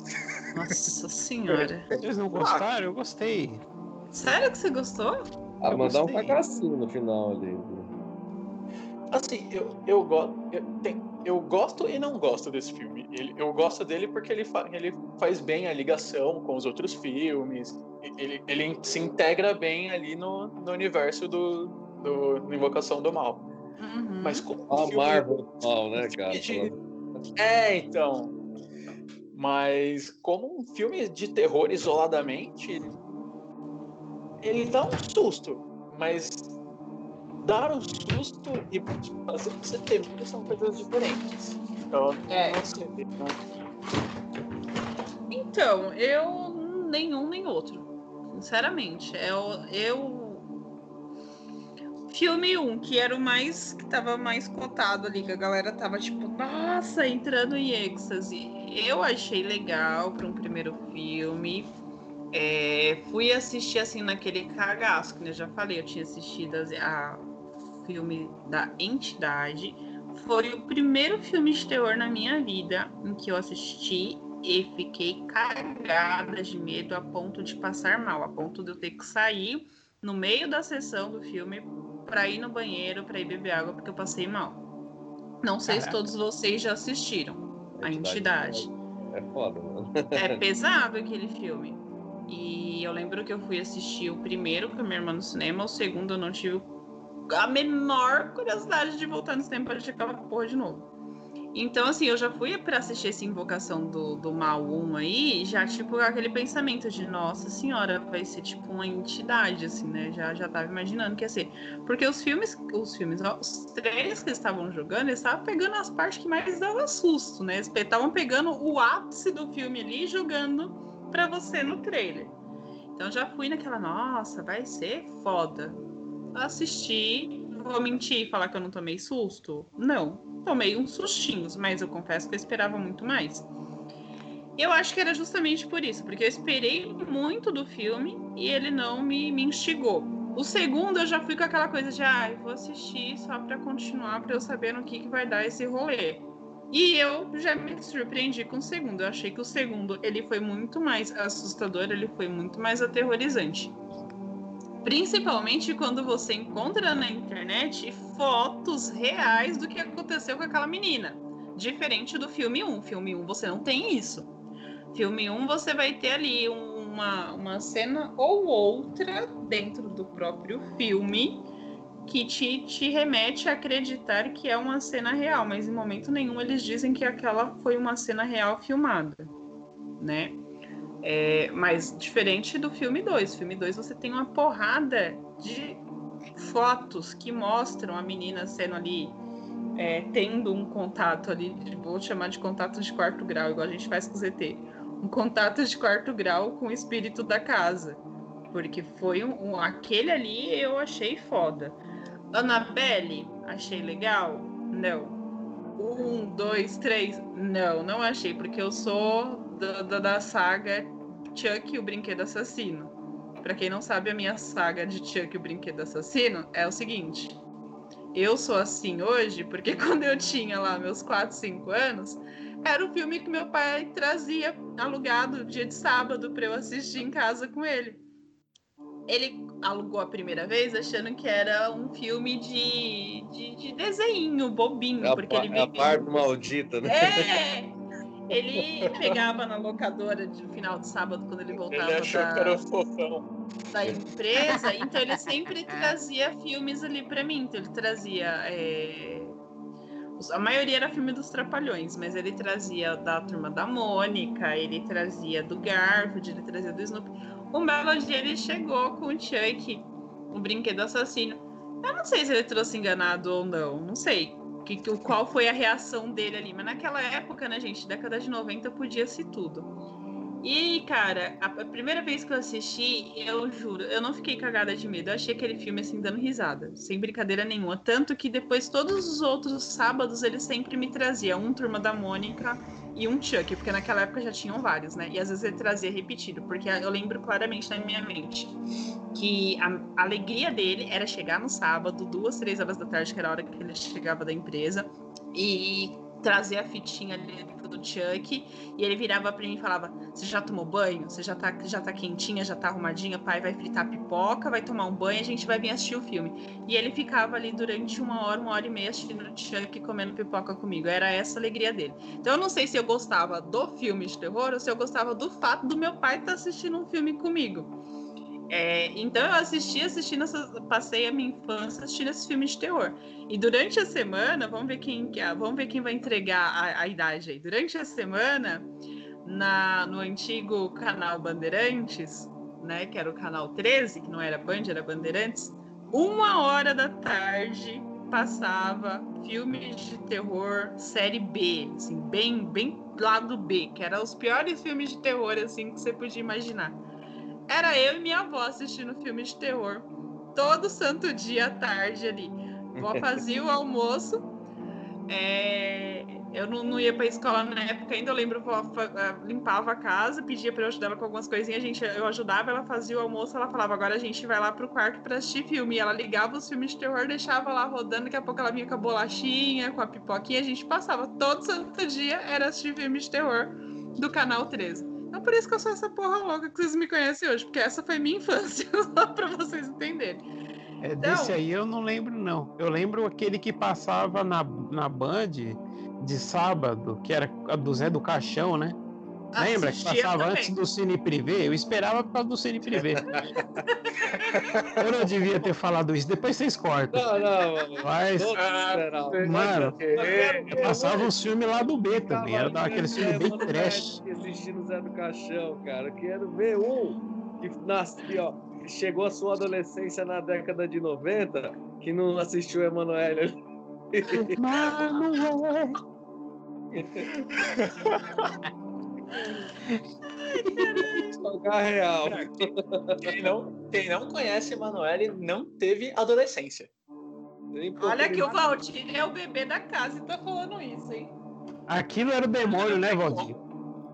Nossa senhora. Vocês não gostaram? Eu gostei. Sério que você gostou? Ah, Eu mandar um fracacinho no final ali. Assim, eu, eu, go eu, tem- eu gosto e não gosto desse filme. Ele- eu gosto dele porque ele, fa- ele faz bem a ligação com os outros filmes. Ele, ele se integra bem ali no, no universo do, do do Invocação do Mal. Uhum. Mas como A filme- Marvel mal, né, cara? de- É, então. Mas como um filme de terror isoladamente, ele dá um susto. Mas dar um susto e fazer você ter medo são coisas diferentes. Então, É. não sei. né? Então, eu nenhum nem outro. Sinceramente. Eu. eu... Filme 1, que era o mais. que tava mais cotado ali, que a galera tava tipo, nossa, entrando em êxtase. Eu achei legal para um primeiro filme. É, fui assistir assim naquele cagaço, que eu já falei, eu tinha assistido as- a filme da Entidade. Foi o primeiro filme de terror na minha vida em que eu assisti e fiquei cagada de medo a ponto de passar mal, a ponto de eu ter que sair no meio da sessão do filme para ir no banheiro, para ir beber água, porque eu passei mal. Não sei se Caraca. todos vocês já assistiram a entidade. É foda, mano. É pesado aquele filme. E eu lembro que eu fui assistir o primeiro com a minha irmã no cinema, o segundo eu não tive a menor curiosidade de voltar no cinema pra assistir aquela porra de novo. Então, assim, eu já fui pra assistir essa invocação do, do mal 1 aí, já, tipo, aquele pensamento de, nossa senhora, vai ser tipo uma entidade, assim, né? Já, já tava imaginando que ia ser. Porque os filmes, os filmes, ó, os trailers que estavam jogando, eles estavam pegando as partes que mais davam susto, né? Eles estavam pegando o ápice do filme ali e jogando pra você no trailer. Então já fui naquela, nossa, vai ser foda. Assisti, vou mentir e falar que eu não tomei susto? Não, tomei uns sustinhos, mas eu confesso que eu esperava muito mais. Eu acho que era justamente por isso, porque eu esperei muito do filme e ele não me, me instigou. O segundo eu já fui com aquela coisa de, ah, vou assistir só pra continuar, pra eu saber no que, que vai dar esse rolê. E eu já me surpreendi com o segundo. Eu achei que o segundo ele foi muito mais assustador, ele foi muito mais aterrorizante. Principalmente quando você encontra na internet fotos reais do que aconteceu com aquela menina. Diferente do filme 1. Filme 1 você não tem isso. Filme 1 você vai ter ali uma, uma cena ou outra dentro do próprio filme que te, te remete a acreditar que é uma cena real, mas em momento nenhum eles dizem que aquela foi uma cena real filmada, né? É, mas diferente do filme 2. Filme 2 você tem uma porrada de fotos que mostram a menina sendo ali, é, tendo um contato ali, vou chamar de contato de quarto grau, igual a gente faz com o ZT. Um contato de quarto grau com o espírito da casa. Porque foi um, um- aquele ali eu achei foda. Annabelle, achei legal? Não. Um, dois, três? Não, não achei, porque eu sou da, da, da saga Chuck e o Brinquedo Assassino. Pra quem não sabe, a minha saga de Chuck e o Brinquedo Assassino é o seguinte. Eu sou assim hoje porque quando eu tinha lá meus 4, 5 anos, era o filme que meu pai trazia alugado dia de sábado pra eu assistir em casa com ele. Ele alugou a primeira vez achando que era um filme de, de, de desenho bobinho, É a, porque ele é a vivia- Barbie maldita, né? é! Ele pegava na locadora de final de sábado quando ele voltava Ele achou da, que era um fofão. da empresa, então ele sempre trazia filmes ali pra mim. Então ele trazia. é, A maioria era filme dos Trapalhões, mas ele trazia da turma da Mônica, ele trazia do Garfield, ele trazia do Snoopy. Um belo dia ele chegou com o Chuck, o brinquedo assassino. Eu não sei se ele trouxe enganado ou não, não sei. Que, que, qual foi a reação dele ali. Mas naquela época, né, gente, década de 90 podia-se tudo. E, cara, a, primeira vez que eu assisti, eu juro, eu não fiquei cagada de medo. Eu achei aquele filme assim, dando risada, sem brincadeira nenhuma. Tanto que depois, todos os outros sábados, ele sempre me trazia um Turma da Mônica e um Chuck, porque naquela época já tinham vários, né? E às vezes ele trazia repetido, porque eu lembro claramente na minha mente que a, alegria dele era chegar no sábado, duas, três horas da tarde, que era a hora que ele chegava da empresa, e trazer a fitinha ali do Chuck e ele virava para mim e falava: Você já tomou banho? Você já tá, já tá quentinha, já tá arrumadinha? Pai vai fritar pipoca, vai tomar um banho, a gente vai vir assistir o filme. E ele ficava ali durante uma hora, uma hora e meia assistindo o Chuck comendo pipoca comigo. Era essa a alegria dele. Então eu não sei se eu gostava do filme de terror ou se eu gostava do fato do meu pai estar tá assistindo um filme comigo. É, então eu assisti, essas, passei a minha infância assistindo esses filmes de terror. E durante a semana, vamos ver quem, vamos ver quem vai entregar a, a idade aí. Durante a semana, na, no antigo canal Bandeirantes, né, que era o canal 13, que não era Band, era Bandeirantes, uma hora da tarde passava filmes de terror série B, assim, bem, bem lado B, que eram os piores filmes de terror assim que você podia imaginar. Era eu e minha avó assistindo filme de terror todo santo dia à tarde ali. A avó fazia o almoço. É... Eu não, não ia pra escola na época ainda, eu lembro avó limpava a casa, pedia para eu ajudar ela com algumas coisinhas, a gente, eu ajudava, ela fazia o almoço, ela falava, agora a gente vai lá pro quarto para assistir filme. E ela ligava os filmes de terror, deixava lá rodando, daqui a pouco ela vinha com a bolachinha, com a pipoquinha, a gente passava todo santo dia, era assistir filme de terror do canal 13. É por isso que eu sou essa porra louca que vocês me conhecem hoje, porque essa foi minha infância, só pra vocês entenderem. É, então, desse aí eu não lembro, não. Eu lembro aquele que passava na, na Band de sábado, que era do Zé do Caixão, né? Lembra que passava também. antes do Cine Privé? Eu esperava por causa do Cine Privé. eu não devia ter falado isso. Depois vocês cortam. Não, não, mano. Mas, ah, mano, eu passava uns filmes lá do B também. Era daquele filme bem trash. Assistindo o Zé do Caixão, cara. Quero ver um que nasceu, ó. Chegou a sua adolescência na década de 90, que não assistiu Emanuele. Emanuele. Jogar real. Quem não, quem não conhece Emanuele não teve adolescência. Olha que o Valdir é o bebê da casa e tá falando isso, hein? Aquilo era o demônio, né, Valdir?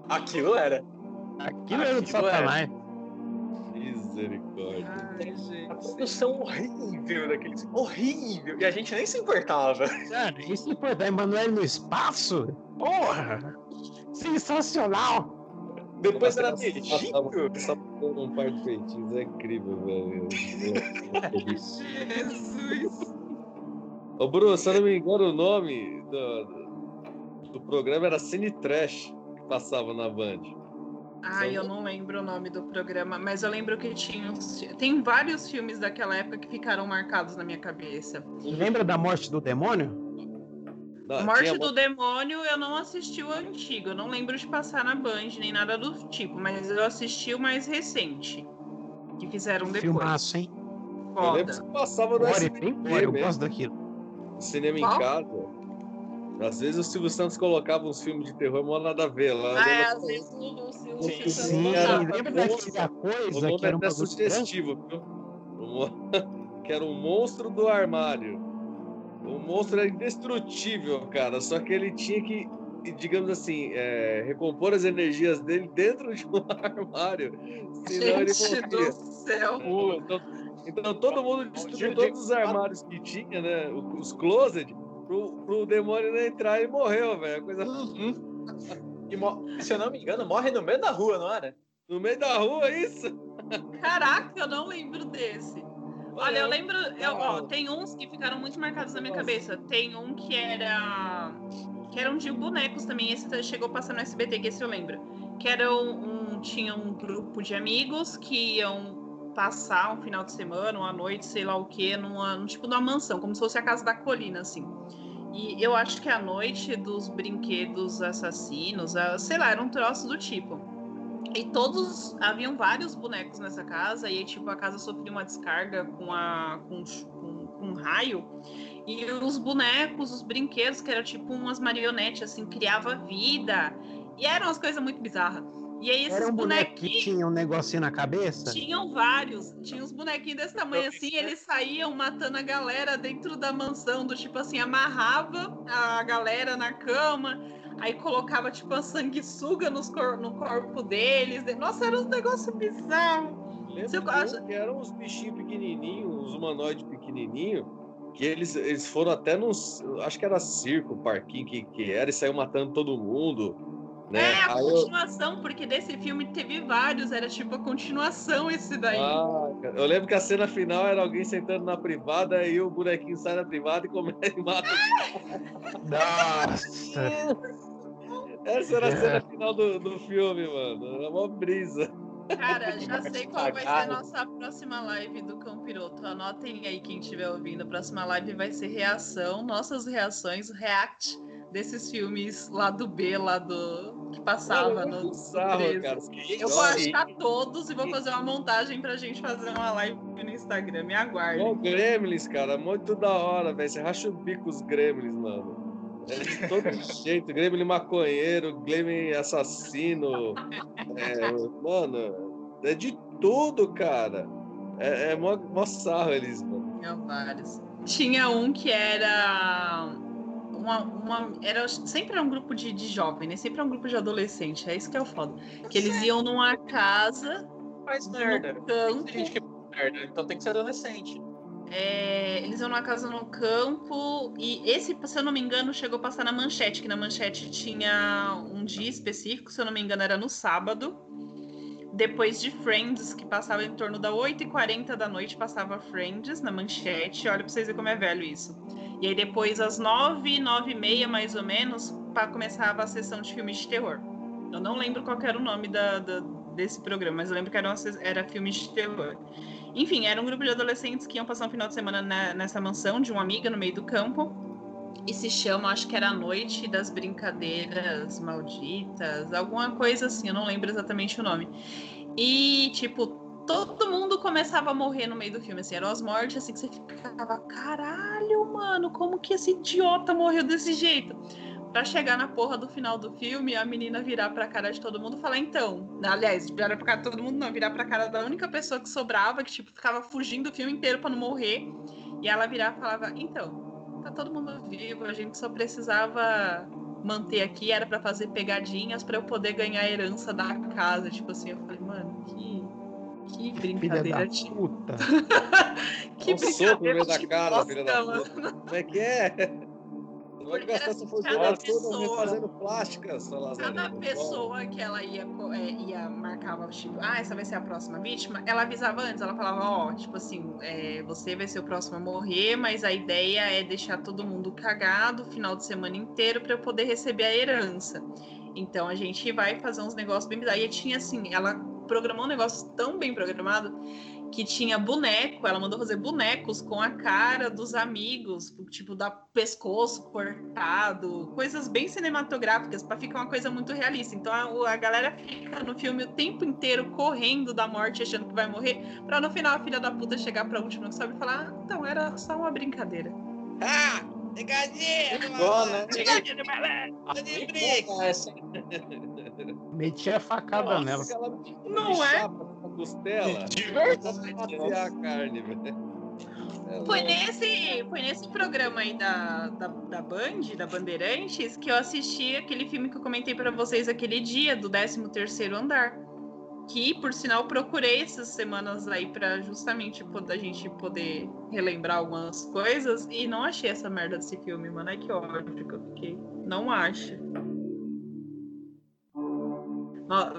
Aquilo era. Aquilo, era o Satanás. Misericórdia. Ai, a produção horrível daqueles. Horrível. E a gente nem se importava. Cara, nem se importava. Emanuele no espaço? Porra! Sensacional! Depois era terrível. Só por um par de peitinhos é incrível, velho. Jesus! Ô, Bruno, se eu não me engano, o nome do, do programa era Cine Trash, que passava na Band. Ah, eu não lembro o nome do programa, mas eu lembro que tinha. Tem vários filmes daquela época que ficaram marcados na minha cabeça. Lembra da morte do demônio? Não, Morte do Demônio eu não assisti o antigo, eu não lembro de passar na Band nem nada do tipo, mas eu assisti o mais recente, que fizeram depois. Filmaço, hein? Foda. Eu lembro que passava no SBT, eu gosto daquilo. Cinema Qual? em casa. Às vezes o Silvio Santos colocava uns filmes de terror, mas nada a ver lá. Ah, é, às vezes o Silvio Santos. Sim, lembra daquela coisa o que era um sugestivo, viu? que era um monstro do armário. O monstro era indestrutível, cara. Só que ele tinha que, digamos assim, é, recompor as energias dele dentro de um armário. Senão Gente ele morria. do céu! Então, então, todo mundo destruiu todos os armários que tinha, né? Os closet, pro, pro demônio não entrar e morreu, velho. Coisa. Uhum. E, se eu não me engano, morre no meio da rua, não era? No meio da rua, isso? Caraca, eu não lembro desse. Olha, eu lembro, eu, ó, tem uns que ficaram muito marcados na minha cabeça. Tem um que era. que eram de bonecos também. Esse chegou a passar no SBT, que esse eu lembro. Que era um, um. tinha um grupo de amigos que iam passar um final de semana, uma noite, sei lá o quê, numa, tipo numa mansão, como se fosse a casa da colina, assim. E eu acho que a noite dos brinquedos assassinos, sei lá, era um troço do tipo. E todos, haviam vários bonecos nessa casa, e aí, tipo, a casa sofreu uma descarga com, a, com, com, um raio. E os bonecos, os brinquedos, que eram tipo umas marionetes, assim, criava vida. E eram umas coisas muito bizarras. E aí esses Era um que bonequinhos. tinha um negocinho na cabeça? Tinham vários. Tinha uns bonequinhos desse tamanho assim, eles saíam matando a galera dentro da mansão, do tipo assim, amarrava a galera na cama, aí colocava tipo a sanguessuga nos cor- no corpo deles. Nossa, era um negócio bizarro. Lembra acha- que eram uns bichinhos pequenininhos, uns humanoides pequenininhos, que eles, eles foram até nos. Acho que era circo, parquinho que, que era, e saiu matando todo mundo. Né? É, a Aí eu, continuação, porque desse filme teve vários, era tipo a continuação esse daí. Ah, eu lembro que a cena final era alguém sentando na privada e o bonequinho sai da privada e começa e mata. Nossa! Essa era a cena final do, do filme, mano. Era uma brisa. Cara, já sei qual vai ser a nossa próxima live do Campiroto. Anotem aí quem estiver ouvindo. A próxima live vai ser reação, nossas reações, react desses filmes lá do B, lá do que passava é no, muito no sarro, 13. cara. Eu vou achar todos e vou fazer uma montagem pra gente fazer uma live no Instagram. Me aguardem. Igual Gremlins, cara, muito da hora, velho. Você racha o bico os Gremlins, mano. É de todo jeito, Gremlin maconheiro, Gremlin assassino. é, mano, é de tudo, cara. É, é mó, mó sarro eles, mano. Tinha vários. Tinha um que era. Uma, uma- era sempre era um grupo de, de jovem, né? Sempre é um grupo de adolescente. É isso que é o foda. Que eles iam numa casa, Faz merda. Tem gente que faz merda, então tem que ser adolescente. É, eles iam numa casa no campo e esse, se eu não me engano, chegou a passar na manchete, que na manchete tinha um dia específico, se eu não me engano, era no sábado. Depois de Friends, que passava em torno da 8h40 da noite, passava Friends na manchete. Olha pra vocês verem como é velho isso. E aí depois, às 9, 9 e meia, mais ou menos, começava a sessão de filmes de terror. Eu não lembro qual era o nome da, da- desse programa, mas eu lembro que era, uma era filmes de terror. Enfim, era um grupo de adolescentes que iam passar um final de semana na- nessa mansão de uma amiga no meio do campo. E se chama, acho que era a Noite das Brincadeiras Malditas, alguma coisa assim, eu não lembro exatamente o nome. E, tipo, todo mundo começava a morrer no meio do filme, assim, eram as mortes assim que você ficava, caralho, mano, como que esse idiota morreu desse jeito? Pra chegar na porra do final do filme, a menina virar pra cara de todo mundo e falar, então. Aliás, virar pra cara de todo mundo, não, virar pra cara da única pessoa que sobrava, que, tipo, ficava fugindo o filme inteiro pra não morrer. E ela virar e falava, então, tá todo mundo vivo, a gente só precisava manter aqui, era pra fazer pegadinhas pra eu poder ganhar a herança da casa. Tipo assim, eu falei, mano, que. Que Filha brincadeira. da tipo, puta. que Um soco no meio da de cara, filha da puta. Como é que é? Você vai Porque gastar sua cada fortuna pessoa. toda fazendo plásticas. Cada pessoa que ela ia, é, ia marcava, tipo, ah, essa vai ser a próxima vítima, ela avisava antes, ela falava, ó, tipo assim, é, você vai ser o próximo a morrer, mas a ideia é deixar todo mundo cagado o final de semana inteiro para eu poder receber a herança. Então a gente vai fazer uns negócios bem bizarros. E tinha assim, ela programou um negócio tão bem programado que tinha boneco, ela mandou fazer bonecos com a cara dos amigos, tipo, da pescoço cortado, coisas bem cinematográficas para ficar uma coisa muito realista. Então a, a galera fica no filme o tempo inteiro correndo da morte, achando que vai morrer, para no final a filha da puta chegar pra última que sabe e falar: ah, então era só uma brincadeira. Ah! Pegadinha! Igual, né? Pegadinha briga. Essa- Metia a facada Nossa, nela. Não é? Costela. De verdade. Maciar a carne, velho. É Foi nesse, foi nesse programa aí da, da, da Band, da Bandeirantes, que eu assisti aquele filme que eu comentei pra vocês aquele dia, do 13º Andar. Que, por sinal, procurei essas semanas aí pra justamente a gente poder relembrar algumas coisas e não achei essa merda desse filme, mano. Ai, que ódio que eu fiquei. Não acho.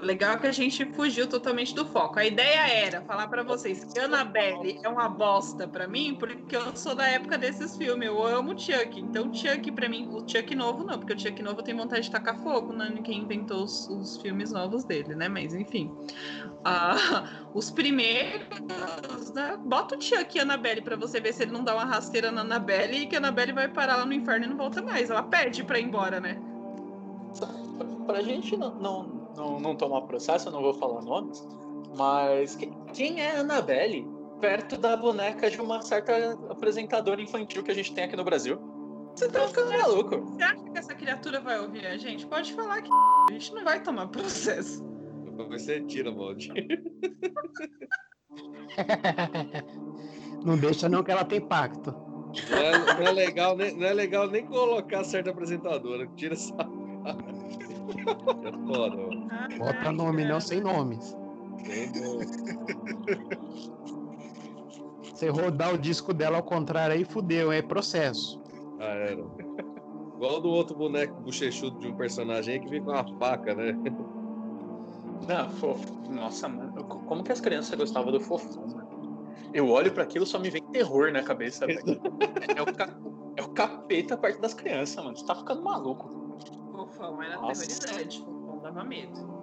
Legal que a gente fugiu totalmente do foco. A ideia era falar pra vocês que Annabelle é uma bosta pra mim, porque eu sou da época desses filmes. Eu amo Chuck. Então, Chuck pra mim, o Chuck novo não, porque o Chuck novo tem vontade de tacar fogo, né? Quem inventou os, os filmes novos dele, né? Mas enfim. Ah, os primeiros, né? Bota o Chuck e Annabelle pra você ver se ele não dá uma rasteira na Annabelle e que a Annabelle vai parar lá no inferno e não volta mais. Ela pede pra ir embora, né? Pra gente não, não, não, não tomar processo, eu não vou falar nomes, mas que- quem é a Annabelle? perto da boneca de uma certa apresentadora infantil que a gente tem aqui no Brasil. Você tá ficando maluco. Você acha que essa criatura vai ouvir a gente? Pode falar que a gente não vai tomar processo. Ser tira, Valdir. não deixa não que ela tem pacto. Não é, não é legal, nem, não é legal nem colocar certa apresentadora. Tira essa. É foda. Bota nome, não sem nomes. Você rodar o disco dela ao contrário aí, fudeu, é processo. Ah, era. Igual do outro boneco bochechudo de um personagem aí que vem com uma faca, né? Não, fofo. Nossa, mano. Como que as crianças gostavam do fofão, mano? Eu olho para aquilo só me vem terror na cabeça, velho. é, o ca... é o capeta perto das crianças, mano. Você tá ficando maluco. Fofão era Nossa. aterrorizante. Fofão dava medo.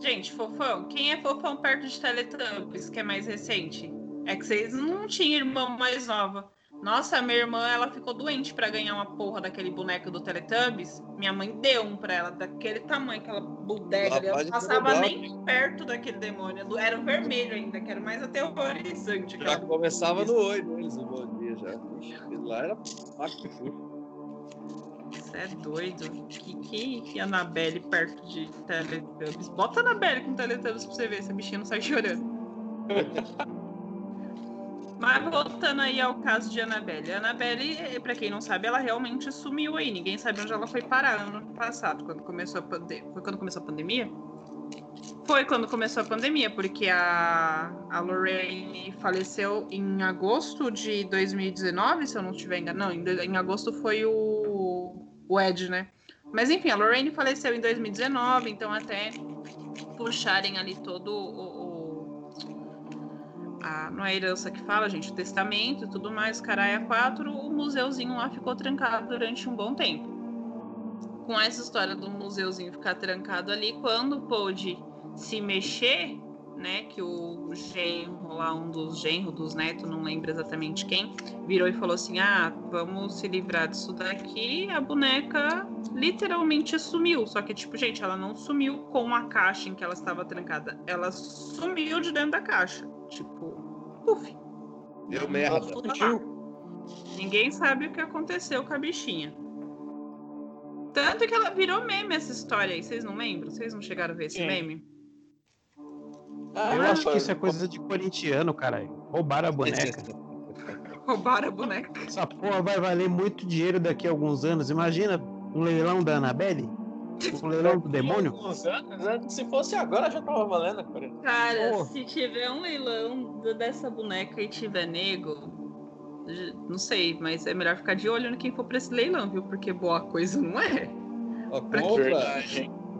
Gente, fofão, quem é fofão perto de Teletubbies, que é mais recente? É que vocês não tinham irmã mais nova. Nossa, minha irmã, ela ficou doente para ganhar uma porra daquele boneco do Teletubbies. Minha mãe deu um pra ela, daquele tamanho, aquela bodega ali. Ela passava nem perto daquele demônio. Era o vermelho ainda, que era mais aterrorizante. Já começava no olho deles o bom dia já. Lá era Você é doido. Que, que, que Anabelle perto de Teletubbies? Bota a Anabelle com Teletubbies pra você ver se a bichinha não sai chorando. Mas voltando aí ao caso de Annabelle. A Annabelle, para quem não sabe, ela realmente sumiu aí. Ninguém sabe onde ela foi parar no ano passado, quando começou a pandemia. Foi quando começou a pandemia? Foi quando começou a pandemia, porque a, a Lorraine faleceu em agosto de 2019, se eu não estiver enganado. Não, em, em agosto foi o, o Ed, né? Mas enfim, a Lorraine faleceu em 2019, então até puxarem ali todo o, a, não é a herança que fala, gente, o testamento e tudo mais, Caraia 4, o museuzinho lá ficou trancado durante um bom tempo. Com essa história do museuzinho ficar trancado ali, quando pôde se mexer, né, que o genro lá, um dos genros dos netos, não lembro exatamente quem, virou e falou assim: ah, vamos se livrar disso daqui. A boneca literalmente sumiu. Só que, tipo, gente, ela não sumiu com a caixa em que ela estava trancada. Ela sumiu de dentro da caixa. Tipo, puf. Deu merda. Ninguém sabe o que aconteceu com a bichinha. Tanto que ela virou meme essa história aí. Vocês não lembram? Vocês não chegaram a ver esse Sim. meme? Ah, eu acho que isso é coisa de corintiano, caralho. Roubaram a boneca. Roubaram a boneca. Essa porra vai valer muito dinheiro daqui a alguns anos. Imagina um leilão da Annabelle. O leilão do demônio? Né? Se fosse agora, já tava valendo, cara. Cara, oh. se tiver um leilão dessa boneca e tiver nego, não sei, mas é melhor ficar de olho no quem for pra esse leilão, viu? Porque boa coisa não é. Ó, compra.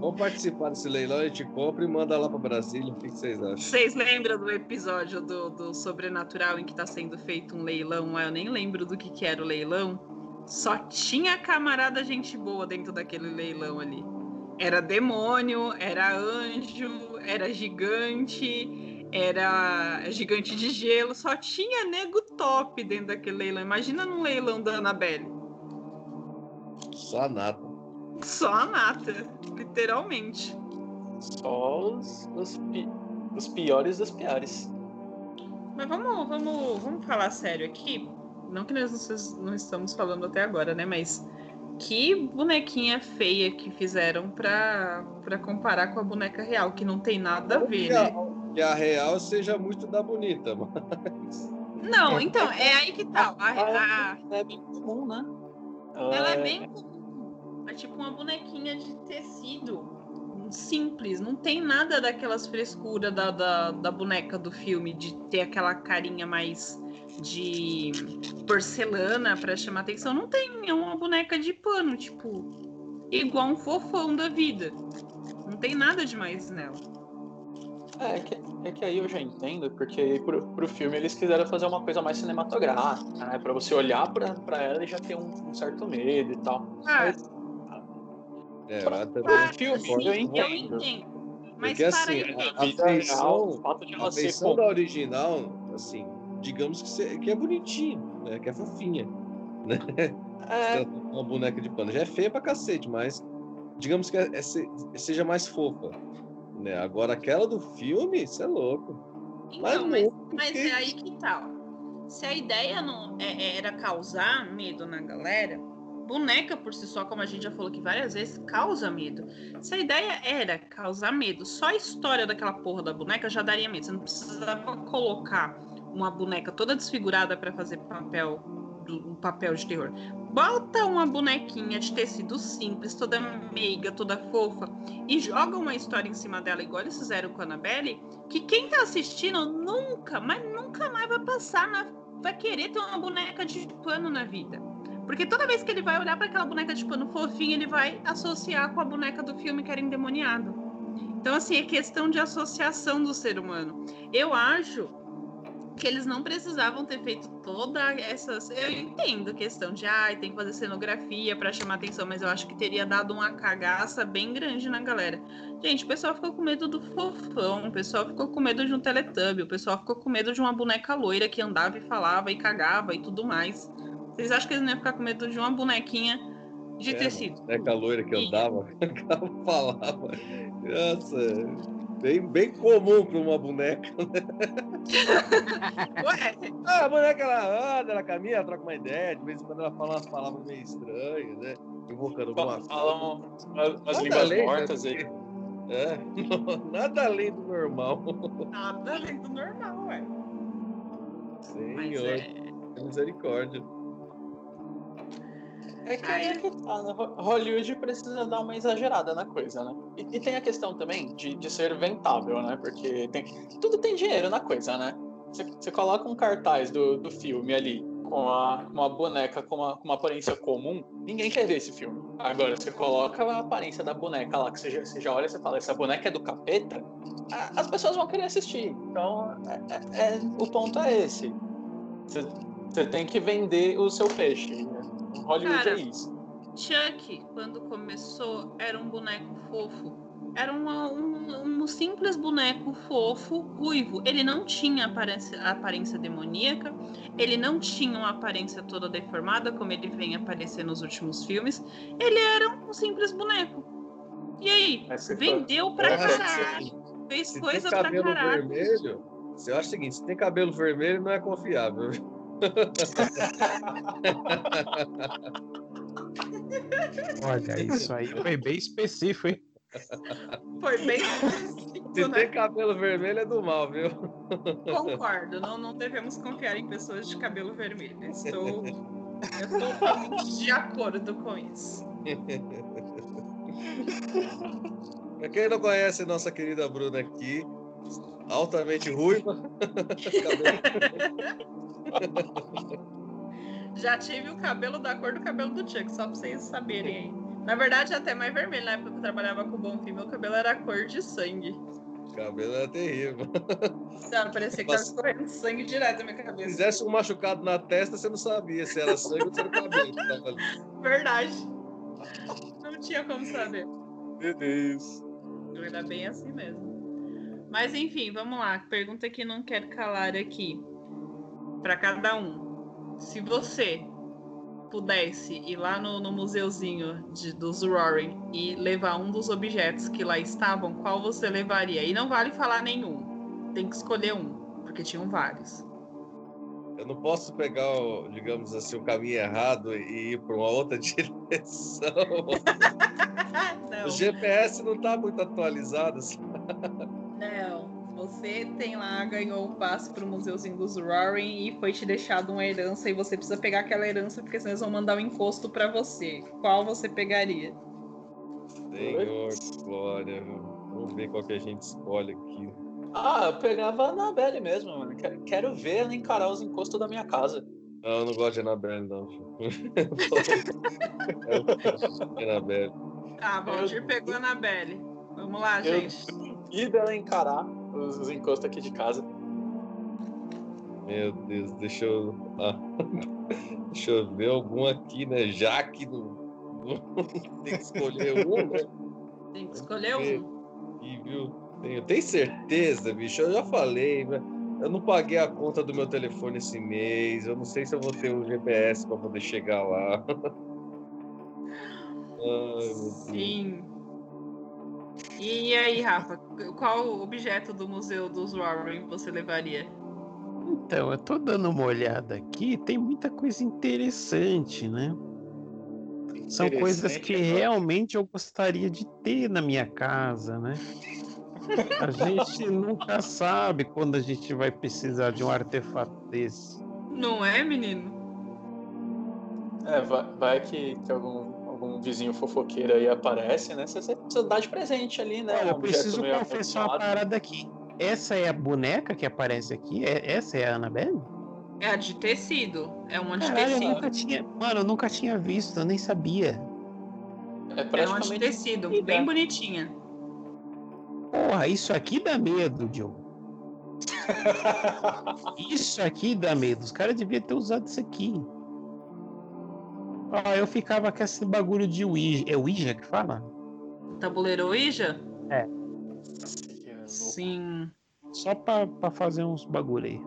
Vamos participar desse leilão, a gente compra e manda lá pra Brasília. O que vocês acham? Vocês lembram do episódio do, do Sobrenatural em que tá sendo feito um leilão? Eu nem lembro do que, que era o leilão só tinha camarada gente boa dentro daquele leilão ali. Era demônio, era anjo, era gigante, era gigante de gelo, só tinha nego top dentro daquele leilão. Imagina num leilão da Annabelle. Só a nata. Só a nata, literalmente. Só os, os, pi, os piores dos piores. Mas vamos, vamos, vamos falar sério aqui. Não que nós não estamos falando até agora, né? Mas que bonequinha feia que fizeram pra, pra comparar com a boneca real, que não tem nada a ver, que né? que a real seja muito da bonita, mas. Não, então, é aí que tá. A, a... É bem comum, né? Ela é, é bem comum. É tipo uma bonequinha de tecido simples, não tem nada daquelas frescuras da, da, da boneca do filme, de ter aquela carinha mais de porcelana para chamar atenção. Não tem, é uma boneca de pano, tipo, igual um fofão da vida. Não tem nada demais nela. É, é que, é que aí eu já entendo, porque pro, pro filme eles quiseram fazer uma coisa mais cinematográfica, né? Pra você olhar pra, pra ela e já ter um, um certo medo e tal. Ah. Mas, é, pra, pra filme, eu entendo. Eu entendo. Mas Porque assim, a, a feição, a feição da original, assim, digamos que, que é bonitinho, né? Que é fofinha, né? É. Uma boneca de pano. Já é feia pra cacete, mas digamos que é, é, seja mais fofa. Né? Agora, aquela do filme, isso é louco. Então, mas, mas é aí que tal. Tá, Se a ideia não é, é, era causar medo na galera, boneca por si só, como a gente já falou aqui várias vezes, causa medo. Se a ideia era causar medo, só a história daquela porra da boneca já daria medo. Você não precisava colocar uma boneca toda desfigurada para fazer papel um papel de terror. Bota uma bonequinha de tecido simples, toda meiga, toda fofa, e joga uma história em cima dela, igual eles fizeram com a Annabelle, que quem tá assistindo nunca, mas nunca mais vai passar na. vai querer ter uma boneca de pano na vida. Porque toda vez que ele vai olhar para aquela boneca de pano fofinha, ele vai associar com a boneca do filme que era endemoniado. Então, assim, é questão de associação do ser humano. Eu acho que eles não precisavam ter feito toda essas. Eu entendo questão de, ai, ah, tem que fazer cenografia para chamar atenção, mas eu acho que teria dado uma cagaça bem grande na galera. Gente, o pessoal ficou com medo do fofão, o pessoal ficou com medo de um teletubbie, o pessoal ficou com medo de uma boneca loira que andava e falava e cagava e tudo mais. Vocês acham que eles não iam ficar com medo de uma bonequinha de é, tecido? Boneca loira que andava, falava. Nossa bem, bem comum para uma boneca, né? Ué? Ah, a boneca ela anda, ela caminha, ela troca uma ideia, de vez em quando ela fala umas palavras meio estranhas, né? Invocando alguma coisa. Fala umas, umas línguas além, mortas aí. É, nada além do normal. Nada além do normal, ué. Senhor, é... misericórdia. É que aí é que tá, né? Hollywood precisa dar uma exagerada na coisa, né? E, e, tem a questão também de, de ser ventável, né? Porque tem, tudo tem dinheiro na coisa, né? Você, coloca um cartaz do, do filme ali com uma boneca com uma, uma aparência comum, ninguém quer ver esse filme. Agora, você coloca a aparência da boneca lá, que você já, você já olha e fala, essa boneca é do capeta, a, as pessoas vão querer assistir. Então, é, é, é o ponto é esse. Você, você tem que vender o seu peixe. Hollywood Cara, é isso. Chuck, quando começou, era um boneco fofo. Era uma, um, um, simples boneco fofo, ruivo. Ele não tinha aparência, aparência demoníaca, ele não tinha uma aparência toda deformada, como ele vem aparecer nos últimos filmes. Ele era um simples boneco. E aí? Vendeu pra caralho. Fez se coisa pra caralho. Vermelho, você acha o seguinte: se tem cabelo vermelho, não é confiável. Olha, isso aí foi bem específico, hein? Foi bem específico. Se né? tem cabelo vermelho é do mal, viu? Concordo, não, não devemos confiar em pessoas de cabelo vermelho. Estou, estou totalmente de acordo com isso. Pra quem não conhece nossa querida Bruna aqui, altamente ruiva. Já tive o cabelo da cor do cabelo do Chuck, só pra vocês saberem aí. Na verdade, até mais vermelho. Na época que eu trabalhava com o Bom Fim, meu cabelo era cor de sangue. O cabelo era terrível. Não, parecia que tava escorrendo sangue direto na minha cabeça. Se fizesse um machucado na testa, você não sabia se era sangue ou se era cabelo que tava ali. Verdade. Não tinha como saber. Meu Deus. Era bem assim mesmo. Mas enfim, vamos lá. Pergunta que não quero calar aqui para cada um. Se você pudesse ir lá no, no museuzinho de, dos Roaring e levar um dos objetos que lá estavam, qual você levaria? E não vale falar nenhum. Tem que escolher um, porque tinham vários. Eu não posso pegar, digamos assim, o caminho errado e ir para uma outra direção. o GPS não está muito atualizado. Não. Você tem lá, ganhou o passe pro Museuzinho dos Roaring e foi te deixado uma herança e você precisa pegar aquela herança porque senão eles vão mandar um encosto para você. Qual você pegaria? Senhor, glória. Vamos ver qual que a gente escolhe aqui. Ah, eu pegava a Anabelle mesmo, mano. Quero ver ela encarar os encostos da minha casa. Não, eu não gosto de Anabelle, não. Anabelle. Tá, Valdir pegou a Anabelle. Vamos lá, gente. E dela encarar os, os encostos aqui de casa. Meu Deus, deixa eu. Ah, deixa eu ver algum aqui, né? Já que não, tem que escolher um, né? Tem que escolher um. E, viu? Tenho, tenho certeza, bicho. Eu já falei, né? Eu não paguei a conta do meu telefone esse mês. Eu não sei se eu vou ter um GPS para poder chegar lá. Ai, Sim. E aí, Rafa, qual objeto do Museu dos Warren você levaria? Então, eu tô dando uma olhada aqui, tem muita coisa interessante, né? São coisas que realmente eu gostaria de ter na minha casa, né? A gente nunca sabe quando a gente vai precisar de um artefato desse. Não é, menino? É, vai, vai que, que algum, algum vizinho fofoqueiro aí aparece, né? Você, você dá de presente ali, né? Olha, eu preciso confessar uma parada aqui. Essa é a boneca que aparece aqui? É, essa é a Annabelle? É a de tecido. É uma de Caralho, tecido. Eu nunca tinha, mano, eu nunca tinha visto, eu nem sabia. É, é uma de tecido, bem bonitinha. Porra, isso aqui dá medo, Joe. isso aqui dá medo. Os caras deviam ter usado isso aqui. Ah, eu ficava com esse bagulho de Ouija. É Ouija que fala? Tabuleiro Ouija? É. Sim. Só pra, pra fazer uns bagulho aí.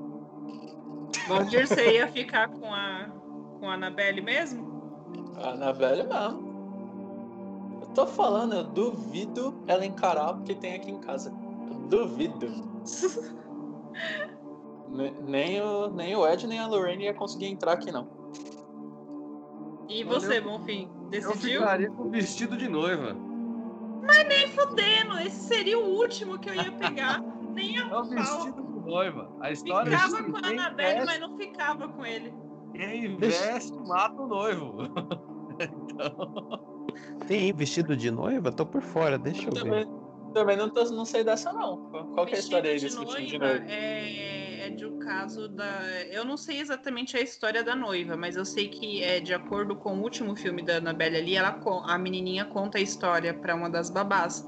Valdir, você ia ficar com a, com a Anabelle mesmo? A Anabelle mesmo. Eu tô falando, eu duvido ela encarar o que tem aqui em casa. Eu duvido. nem, o, nem o Ed nem a Lorraine ia conseguir entrar aqui, não. E você, Bonfim, decidiu? Eu ficaria com vestido de noiva. Mas nem fudendo, esse seria o último que eu ia pegar. nem a É o vestido de noiva. A história Ficava com a Anabelle, mas não ficava com ele. Quem veste mata o noivo. então... Tem vestido de noiva? Tô por fora, deixa eu, eu também, ver. Também não, tô, não sei dessa, não. Qual que é a história aí desse vestido de noiva? É, é de um caso da. Eu não sei exatamente a história da noiva, mas eu sei que, é, de acordo com o último filme da Annabelle ali, ela, a menininha conta a história para uma das babás.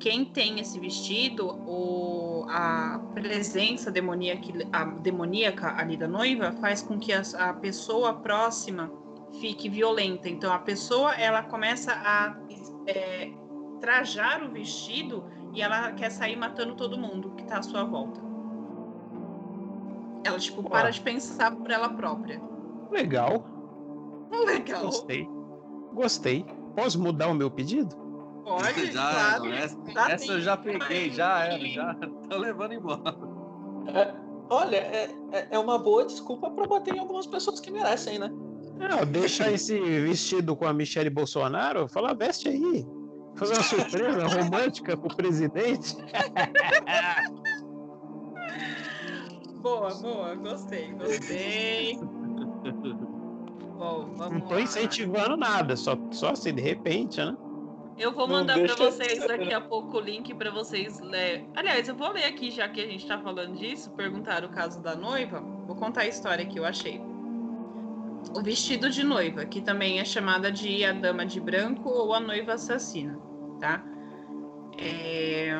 Quem tem esse vestido, o, a presença demoníaca, a demoníaca ali da noiva faz com que a, a pessoa próxima fique violenta. Então a pessoa ela começa a é, trajar o vestido e ela quer sair matando todo mundo que tá à sua volta. Ela tipo para de pensar por ela própria. Legal. Legal. Gostei. Gostei. Posso mudar o meu pedido? Pode, já, claro. Não, essa, essa eu já peguei, já era, já tô levando embora. É, olha, é, é uma boa desculpa para bater em algumas pessoas que merecem, né? Não, deixa esse vestido com a Michelle Bolsonaro, fala, veste aí. Fazer uma surpresa romântica pro presidente. Boa, boa, gostei, gostei. Bom, vamos Não tô lá. incentivando nada, só, só assim, de repente, né? Eu vou mandar para vocês daqui a pouco o link para vocês ler. Aliás, eu vou ler aqui, já que a gente tá falando disso, perguntar o caso da noiva. Vou contar a história que eu achei. O vestido de noiva, que também é chamada de a dama de branco ou a noiva assassina, tá? É...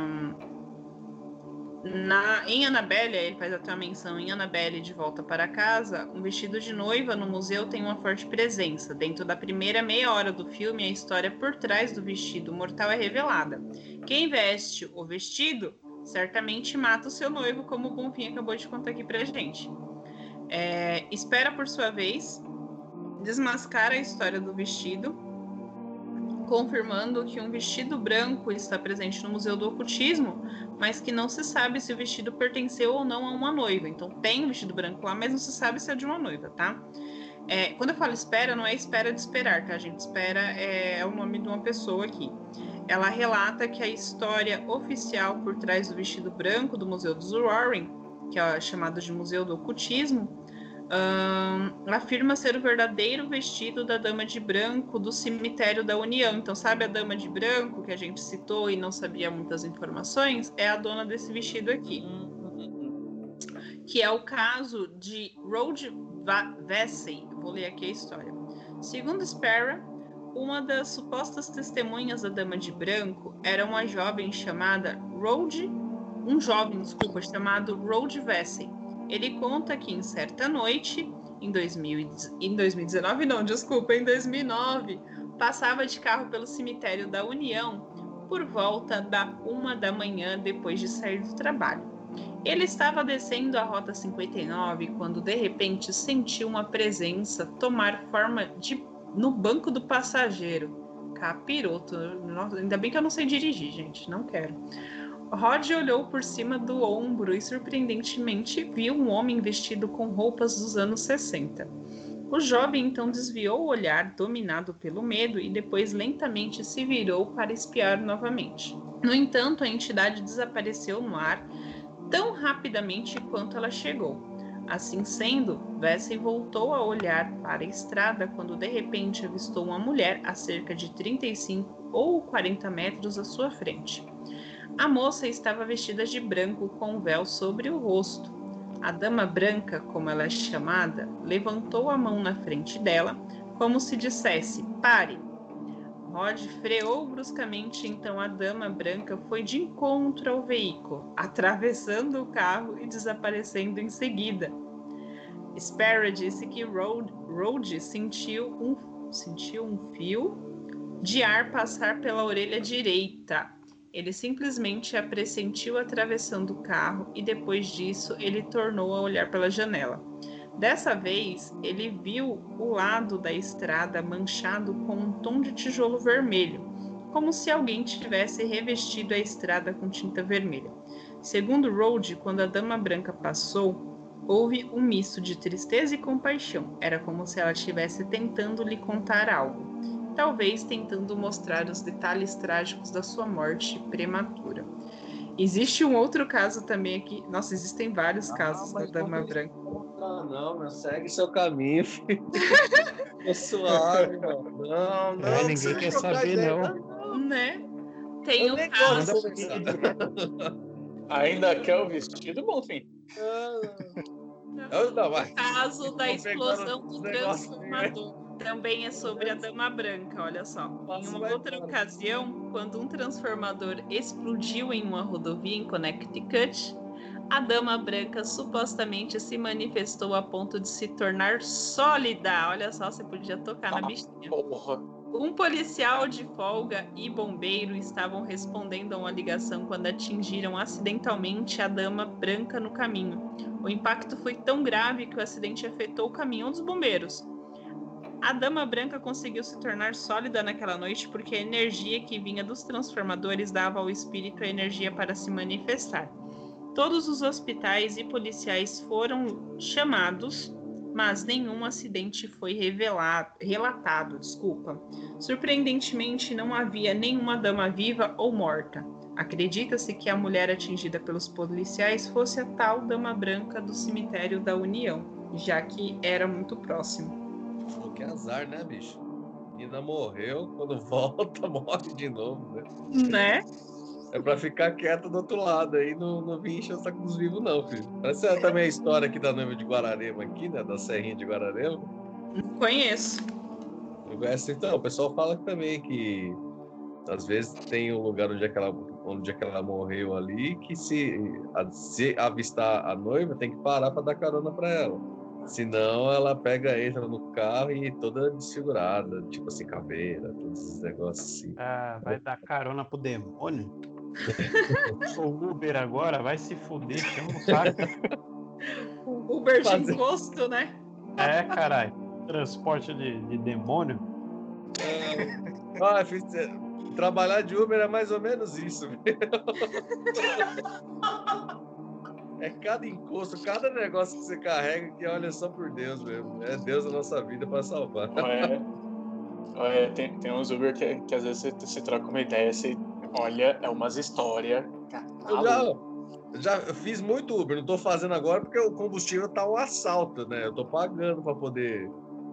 Na, em Annabelle, ele faz até uma menção em Annabelle de volta para casa, um vestido de noiva no museu tem uma forte presença. Dentro da primeira meia hora do filme, a história por trás do vestido mortal é revelada. Quem veste o vestido certamente mata o seu noivo, como o Bonfim acabou de contar aqui pra gente. É, espera por sua vez, desmascara a história do vestido, confirmando que um vestido branco está presente no Museu do Ocultismo, mas que não se sabe se o vestido pertenceu ou não a uma noiva. Então tem um vestido branco lá, mas não se sabe se é de uma noiva, tá? É, quando eu falo espera, não é espera de esperar, tá, gente? Espera é, é o nome de uma pessoa aqui. Ela relata que a história oficial por trás do vestido branco do Museu dos Warren, que é chamado de Museu do Ocultismo, Ahn, afirma ser o verdadeiro vestido da Dama de Branco do cemitério da União. Então, sabe a Dama de Branco que a gente citou e não sabia muitas informações? É a dona desse vestido aqui. Que é o caso de Va- Vesey. Vou ler aqui a história. Segundo Sparrow, uma das supostas testemunhas da Dama de Branco era uma jovem chamada Rhodes, um jovem, desculpa, chamado Rhodes Vesey. Ele conta que em certa noite, em, 2000, e- em 2019, não, desculpa, em 2009, passava de carro pelo cemitério da União por volta da uma da manhã depois de sair do trabalho. Ele estava descendo a rota 59 quando de repente sentiu uma presença tomar forma de no banco do passageiro. capiroto. Nossa, ainda bem que eu não sei dirigir, gente. Não quero. Rod olhou por cima do ombro e, surpreendentemente, viu um homem vestido com roupas dos anos 60. O jovem então desviou o olhar, dominado pelo medo, e depois lentamente se virou para espiar novamente. No entanto, a entidade desapareceu no ar tão rapidamente quanto ela chegou. Assim sendo, Vesey voltou a olhar para a estrada quando de repente avistou uma mulher a cerca de 35 ou 40 metros à sua frente. A moça estava vestida de branco com um véu sobre o rosto a dama branca, como ela é chamada, levantou a mão na frente dela, como se dissesse: pare. Rod freou bruscamente, então a dama branca foi de encontro ao veículo, atravessando o carro e desaparecendo em seguida. Sparrow disse que Rod, Rod sentiu, um, sentiu um fio de ar passar pela orelha direita ele simplesmente a pressentiu atravessando o carro e depois disso ele tornou a olhar pela janela. Dessa vez, ele viu o lado da estrada manchado com um tom de tijolo vermelho, como se alguém tivesse revestido a estrada com tinta vermelha. Segundo Rode, quando a dama branca passou, houve um misto de tristeza e compaixão. Era como se ela estivesse tentando lhe contar algo talvez tentando mostrar os detalhes trágicos da sua morte prematura. Existe um outro caso também aqui. Nossa, existem vários ah, casos da Dama Branca. Não, não, meu, segue seu caminho, filho. Tô suave, mano. Não, não. É, ninguém quer saber, ideia, não. não. Né? Tem um caso. Ainda quer o vestido, Bonfim? Não, não, vai. O caso da explosão do transformador também é sobre a Dama Branca, olha só. Em uma outra ocasião, quando um transformador explodiu em uma rodovia em Connecticut, a Dama Branca supostamente se manifestou a ponto de se tornar sólida. Olha só, você podia tocar ah, na bichinha. Porra. Um policial de folga e bombeiro estavam respondendo a uma ligação quando atingiram acidentalmente a Dama Branca no caminho. O impacto foi tão grave que o acidente afetou o caminhão dos bombeiros. A Dama Branca conseguiu se tornar sólida naquela noite porque a energia que vinha dos transformadores dava ao espírito a energia para se manifestar. Todos os hospitais e policiais foram chamados, mas nenhum acidente foi revelado, relatado. Desculpa. Surpreendentemente, não havia nenhuma dama viva ou morta. Acredita-se que a mulher atingida pelos policiais fosse a tal Dama Branca do cemitério da União, já que era muito próximo. Falou que azar, né, bicho? Ainda morreu, quando volta, morre de novo, né? Né? É pra ficar quieto do outro lado aí, não, não vim encher o saco dos vivos, não, filho. Essa é também a história aqui da noiva de Guararema, aqui, né? Da Serrinha de Guararema. Conheço. Conheço, então, o pessoal fala também que às vezes tem um lugar onde, aquela, onde aquela morreu ali que se, se avistar a noiva tem que parar para dar carona para ela. Senão ela pega, entra no carro e toda desfigurada, tipo assim, caveira, todos esses negócios assim. Ah, vai dar carona pro demônio? Sou Uber agora, vai se fuder, chama um saco. Uber de Fazer... encosto, né? É, caralho. Transporte de, de demônio. É... Ah, fiz... Trabalhar de Uber é mais ou menos isso. É cada encosto, cada negócio que você carrega que olha só por Deus mesmo. É Deus na nossa vida para salvar. É, é, tem, tem uns Uber que, que às vezes você, você troca uma ideia, você olha, é umas histórias. Eu já, já fiz muito Uber, não tô fazendo agora porque o combustível tá um assalto, né? Eu tô pagando para poder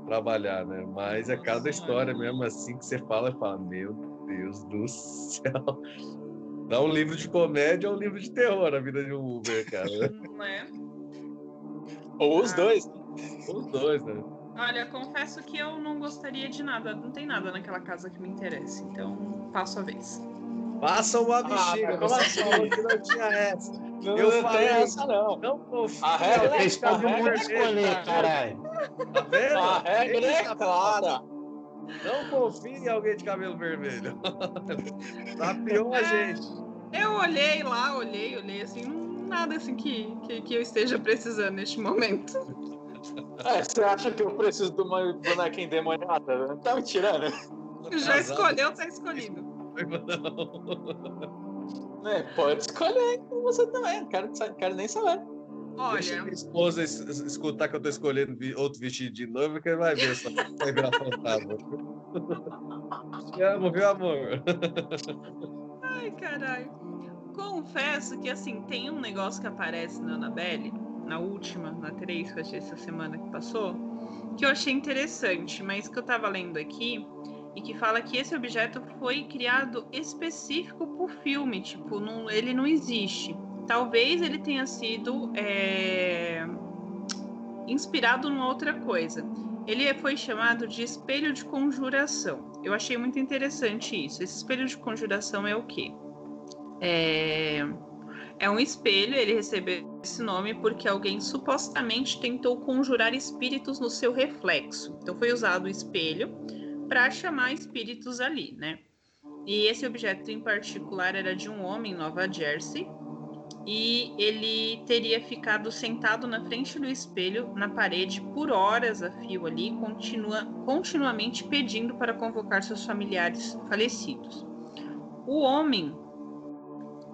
trabalhar, né? Mas é cada história mesmo assim que você fala e fala, meu Deus do céu. Dá um livro de comédia ou um livro de terror a vida de um Uber, cara. Não é? Ou os ah. dois. Os dois, né? Olha, confesso que eu não gostaria de nada. Não tem nada naquela casa que me interessa. Então, passo a vez. Passa uma bexiga. Ah, você falou que não tinha essa. Não, eu não falei, essa, não. Não confia. A regra é clara. escolher, caralho. Tá vendo? A regra é clara. Não confie em alguém de cabelo vermelho. Tapeou a gente. Eu olhei lá, olhei, olhei assim, nada assim que, que, que eu esteja precisando neste momento. É, você acha que eu preciso de uma boneca endemoniada? Tá me tirando? Já escolheu, tá escolhido. Não. É, pode escolher você também. Não quero, quero nem saber. Olha. Deixa minha esposa escutar que eu tô escolhendo outro vestido de noiva, que vai ver só. Vai virar fantasma. Te amo, viu, amor? Ai, caralho. Confesso que, assim, tem um negócio que aparece na Annabelle, na última, na 3, que eu achei essa semana que passou, que eu achei interessante, mas que eu tava lendo aqui e que fala que esse objeto foi criado específico por filme, tipo, não, ele não existe. Talvez ele tenha sido é, inspirado numa outra coisa. Ele foi chamado de espelho de conjuração. Eu achei muito interessante isso. Esse espelho de conjuração é o quê? É, é um espelho, ele recebeu esse nome porque alguém supostamente tentou conjurar espíritos no seu reflexo. Então foi usado o espelho para chamar espíritos ali, né? E esse objeto em particular era de um homem em Nova Jersey e ele teria ficado sentado na frente do espelho na parede por horas a fio ali, continua, continuamente pedindo para convocar seus familiares falecidos. O homem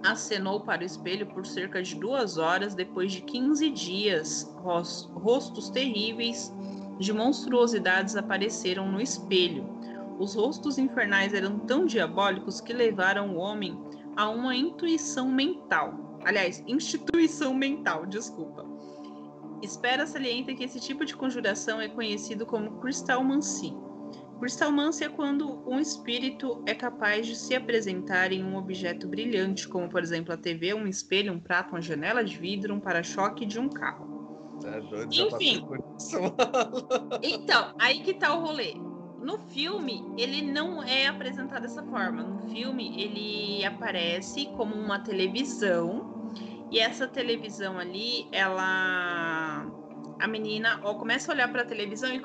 acenou para o espelho por cerca de duas horas depois de 15 dias. Rostos terríveis de monstruosidades apareceram no espelho. Os rostos infernais eram tão diabólicos que levaram o homem a uma intuição mental. Aliás, instituição mental, desculpa. Espera salienta que esse tipo de conjuração é conhecido como cristalmancy Cristalmância é quando um espírito é capaz de se apresentar em um objeto brilhante, como por exemplo a TV, um espelho, um prato, uma janela de vidro, um para-choque de um carro. Tá doido, Enfim. então, aí que tá o rolê. No filme, ele não é apresentado dessa forma. No filme, ele aparece como uma televisão. E essa televisão ali, ela a menina ó, começa a olhar para a televisão e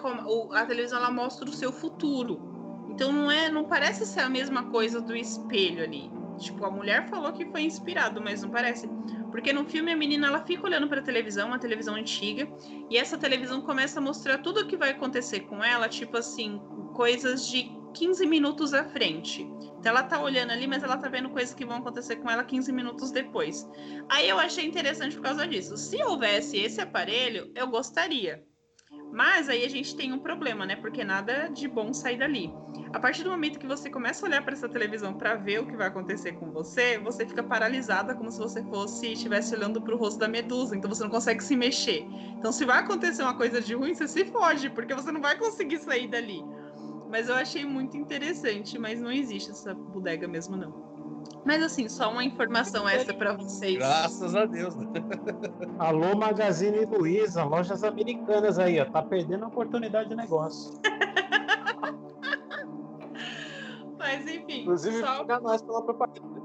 a televisão ela mostra o seu futuro. Então não é, não parece ser a mesma coisa do espelho ali. Tipo, a mulher falou que foi inspirado, mas não parece. Porque no filme a menina ela fica olhando para a televisão, uma televisão antiga, e essa televisão começa a mostrar tudo o que vai acontecer com ela, tipo assim, coisas de 15 minutos à frente. Então ela tá olhando ali, mas ela tá vendo coisas que vão acontecer com ela 15 minutos depois. Aí eu achei interessante por causa disso. Se houvesse esse aparelho, eu gostaria. Mas aí a gente tem um problema, né? Porque nada de bom sai dali. A partir do momento que você começa a olhar para essa televisão para ver o que vai acontecer com você, você fica paralisada como se você fosse estivesse olhando para o rosto da medusa, então você não consegue se mexer. Então se vai acontecer uma coisa de ruim, você se foge, porque você não vai conseguir sair dali. Mas eu achei muito interessante, mas não existe essa bodega mesmo, não. Mas assim, só uma informação essa para vocês. Graças a Deus. Né? Alô, Magazine Luiza, lojas americanas aí, ó. Tá perdendo a oportunidade de negócio. Mas enfim. Inclusive, só... pagar nós pela propaganda.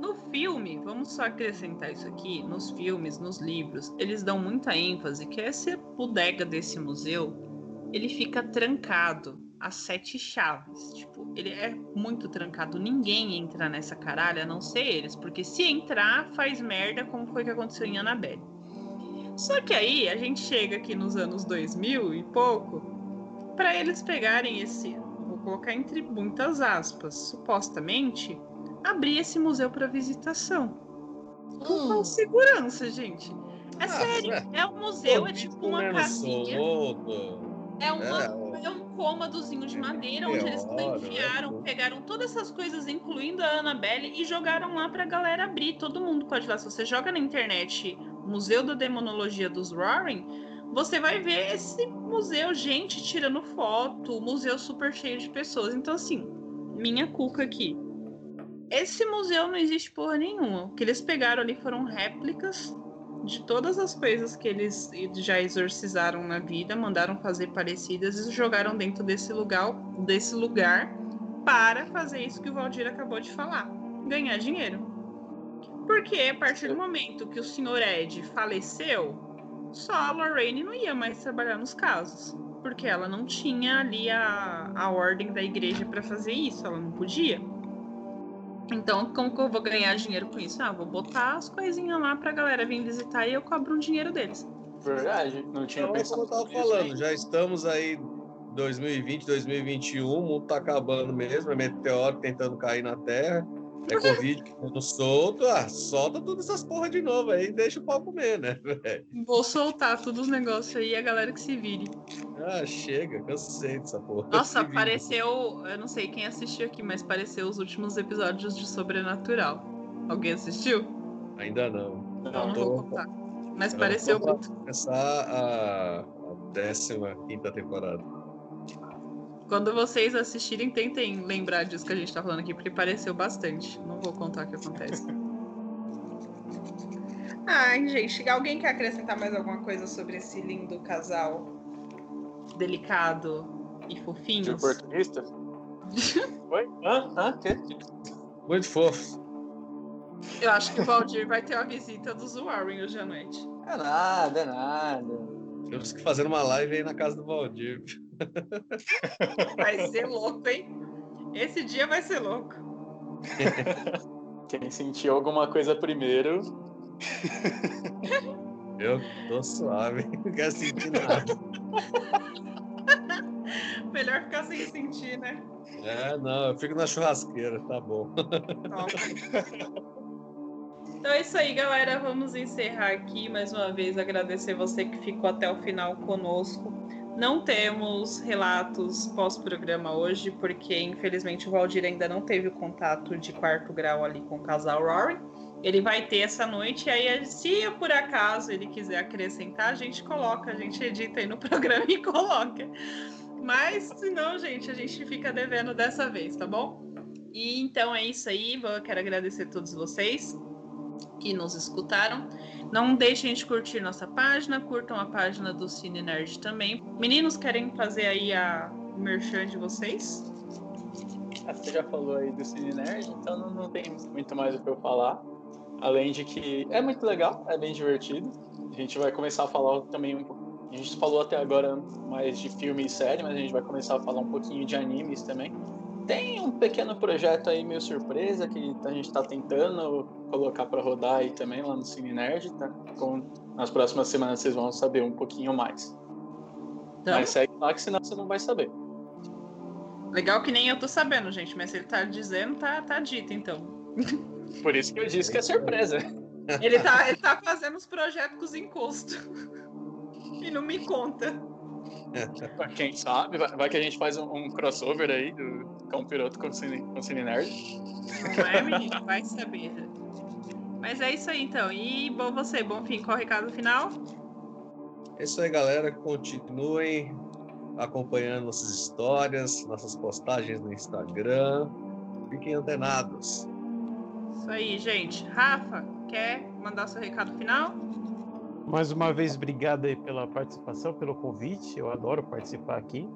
No filme, vamos só acrescentar isso aqui, nos filmes, nos livros, eles dão muita ênfase que essa bodega desse museu ele fica trancado a sete chaves. Tipo, ele é muito trancado. Ninguém entra nessa caralho a não ser eles. Porque se entrar, faz merda, como foi que aconteceu em Annabelle. Só que aí a gente chega aqui nos anos 2000 e pouco, para eles pegarem esse, vou colocar entre muitas aspas, supostamente, abrir esse museu para visitação. Com hum. segurança, gente. É ah, sério, é um museu, é tipo uma casinha. Solto. É, uma, é, é um cômodozinho de madeira onde eles enfiaram, pegaram todas essas coisas, incluindo a Annabelle, e jogaram lá pra galera abrir. Todo mundo pode ir lá. Se você joga na internet Museu da Demonologia dos Warren, você vai ver esse museu, gente tirando foto, museu super cheio de pessoas. Então, assim, minha cuca aqui. Esse museu não existe porra nenhuma. O que eles pegaram ali foram réplicas de todas as coisas que eles já exorcizaram na vida, mandaram fazer parecidas e jogaram dentro desse lugar, desse lugar para fazer isso que o Valdir acabou de falar, ganhar dinheiro. Porque a partir do momento que o senhor Ed faleceu, só a Lorraine não ia mais trabalhar nos casos, porque ela não tinha ali a, a ordem da igreja para fazer isso, ela não podia. Então, como que eu vou ganhar dinheiro com isso? Ah, vou botar as coisinhas lá pra galera vir visitar e eu cobro um dinheiro deles. Verdade, não tinha então, pensado. Como eu tava falando, já estamos aí 2020, 2021, o mundo tá acabando mesmo, é meteoro tentando cair na Terra, é Covid tudo solto, ah, solta todas essas porra de novo aí e deixa o pau comer, né? Vou soltar todos os negócios aí e a galera que se vire. Ah, chega, cansei dessa porra. Nossa, apareceu, eu não sei quem assistiu aqui, mas apareceu os últimos episódios de Sobrenatural. Alguém assistiu? Ainda não. Não, não, não vou contar. Mas pareceu muito. começar a, a 15 quinta temporada. Quando vocês assistirem, tentem lembrar disso que a gente tá falando aqui, porque pareceu bastante. Não vou contar o que acontece. Ai, gente, alguém quer acrescentar mais alguma coisa sobre esse lindo casal delicado e fofinho? De oportunista? Oi? Hã? Hã? Quê? Muito fofo. Eu acho que o Valdir vai ter a visita dos Warren hoje à noite. É nada, é nada. Temos que fazer uma live aí na casa do Valdir. Vai ser louco, hein? Esse dia vai ser louco. Quem sentiu alguma coisa primeiro. Eu tô suave, não quero sentir nada. Melhor ficar sem sentir, né? É, não, eu fico na churrasqueira, tá bom. Então é isso aí, galera. Vamos encerrar aqui mais uma vez. Agradecer você que ficou até o final conosco. Não temos relatos pós-programa hoje, porque infelizmente o Valdir ainda não teve o contato de quarto grau ali com o casal Rory. Ele vai ter essa noite, e aí, se por acaso ele quiser acrescentar, a gente coloca, a gente edita aí no programa e coloca. Mas se não, gente, a gente fica devendo dessa vez, tá bom? E então é isso aí. Eu quero agradecer a todos vocês que nos escutaram. Não deixem de curtir nossa página, curtam a página do Cine Nerd também. Meninos, querem fazer aí a merchan de vocês? Ah, você já falou aí do Cine Nerd, então não, não tem muito mais o que eu falar. Além de que é muito legal, é bem divertido. A gente vai começar a falar também um pouco. A gente falou até agora mais de filme e série, mas a gente vai começar a falar um pouquinho de animes também. Tem um pequeno projeto aí meio surpresa que a gente está tentando colocar para rodar aí também lá no Cine Nerd, tá? Com, nas próximas semanas vocês vão saber um pouquinho mais. Então... Mas segue lá que senão você não vai saber. Legal que nem eu tô sabendo, gente, mas se ele tá dizendo, tá, tá dito então. Por isso que eu disse que é surpresa. Ele tá, ele tá fazendo os projetos com os encostos. E não me conta. Quem sabe, vai, que a gente faz um, um crossover aí do Cão Piroto com o Cine, com o Cine Nerd. Não é, menino? Vai saber. Mas é isso aí então. E bom você, bom fim. Qual o recado final? É isso aí, galera. Continuem acompanhando nossas histórias, nossas postagens no Instagram. Fiquem antenados. Isso aí, gente. Rafa, quer mandar seu recado final? Mais uma vez, obrigado aí pela participação, pelo convite. Eu adoro participar aqui.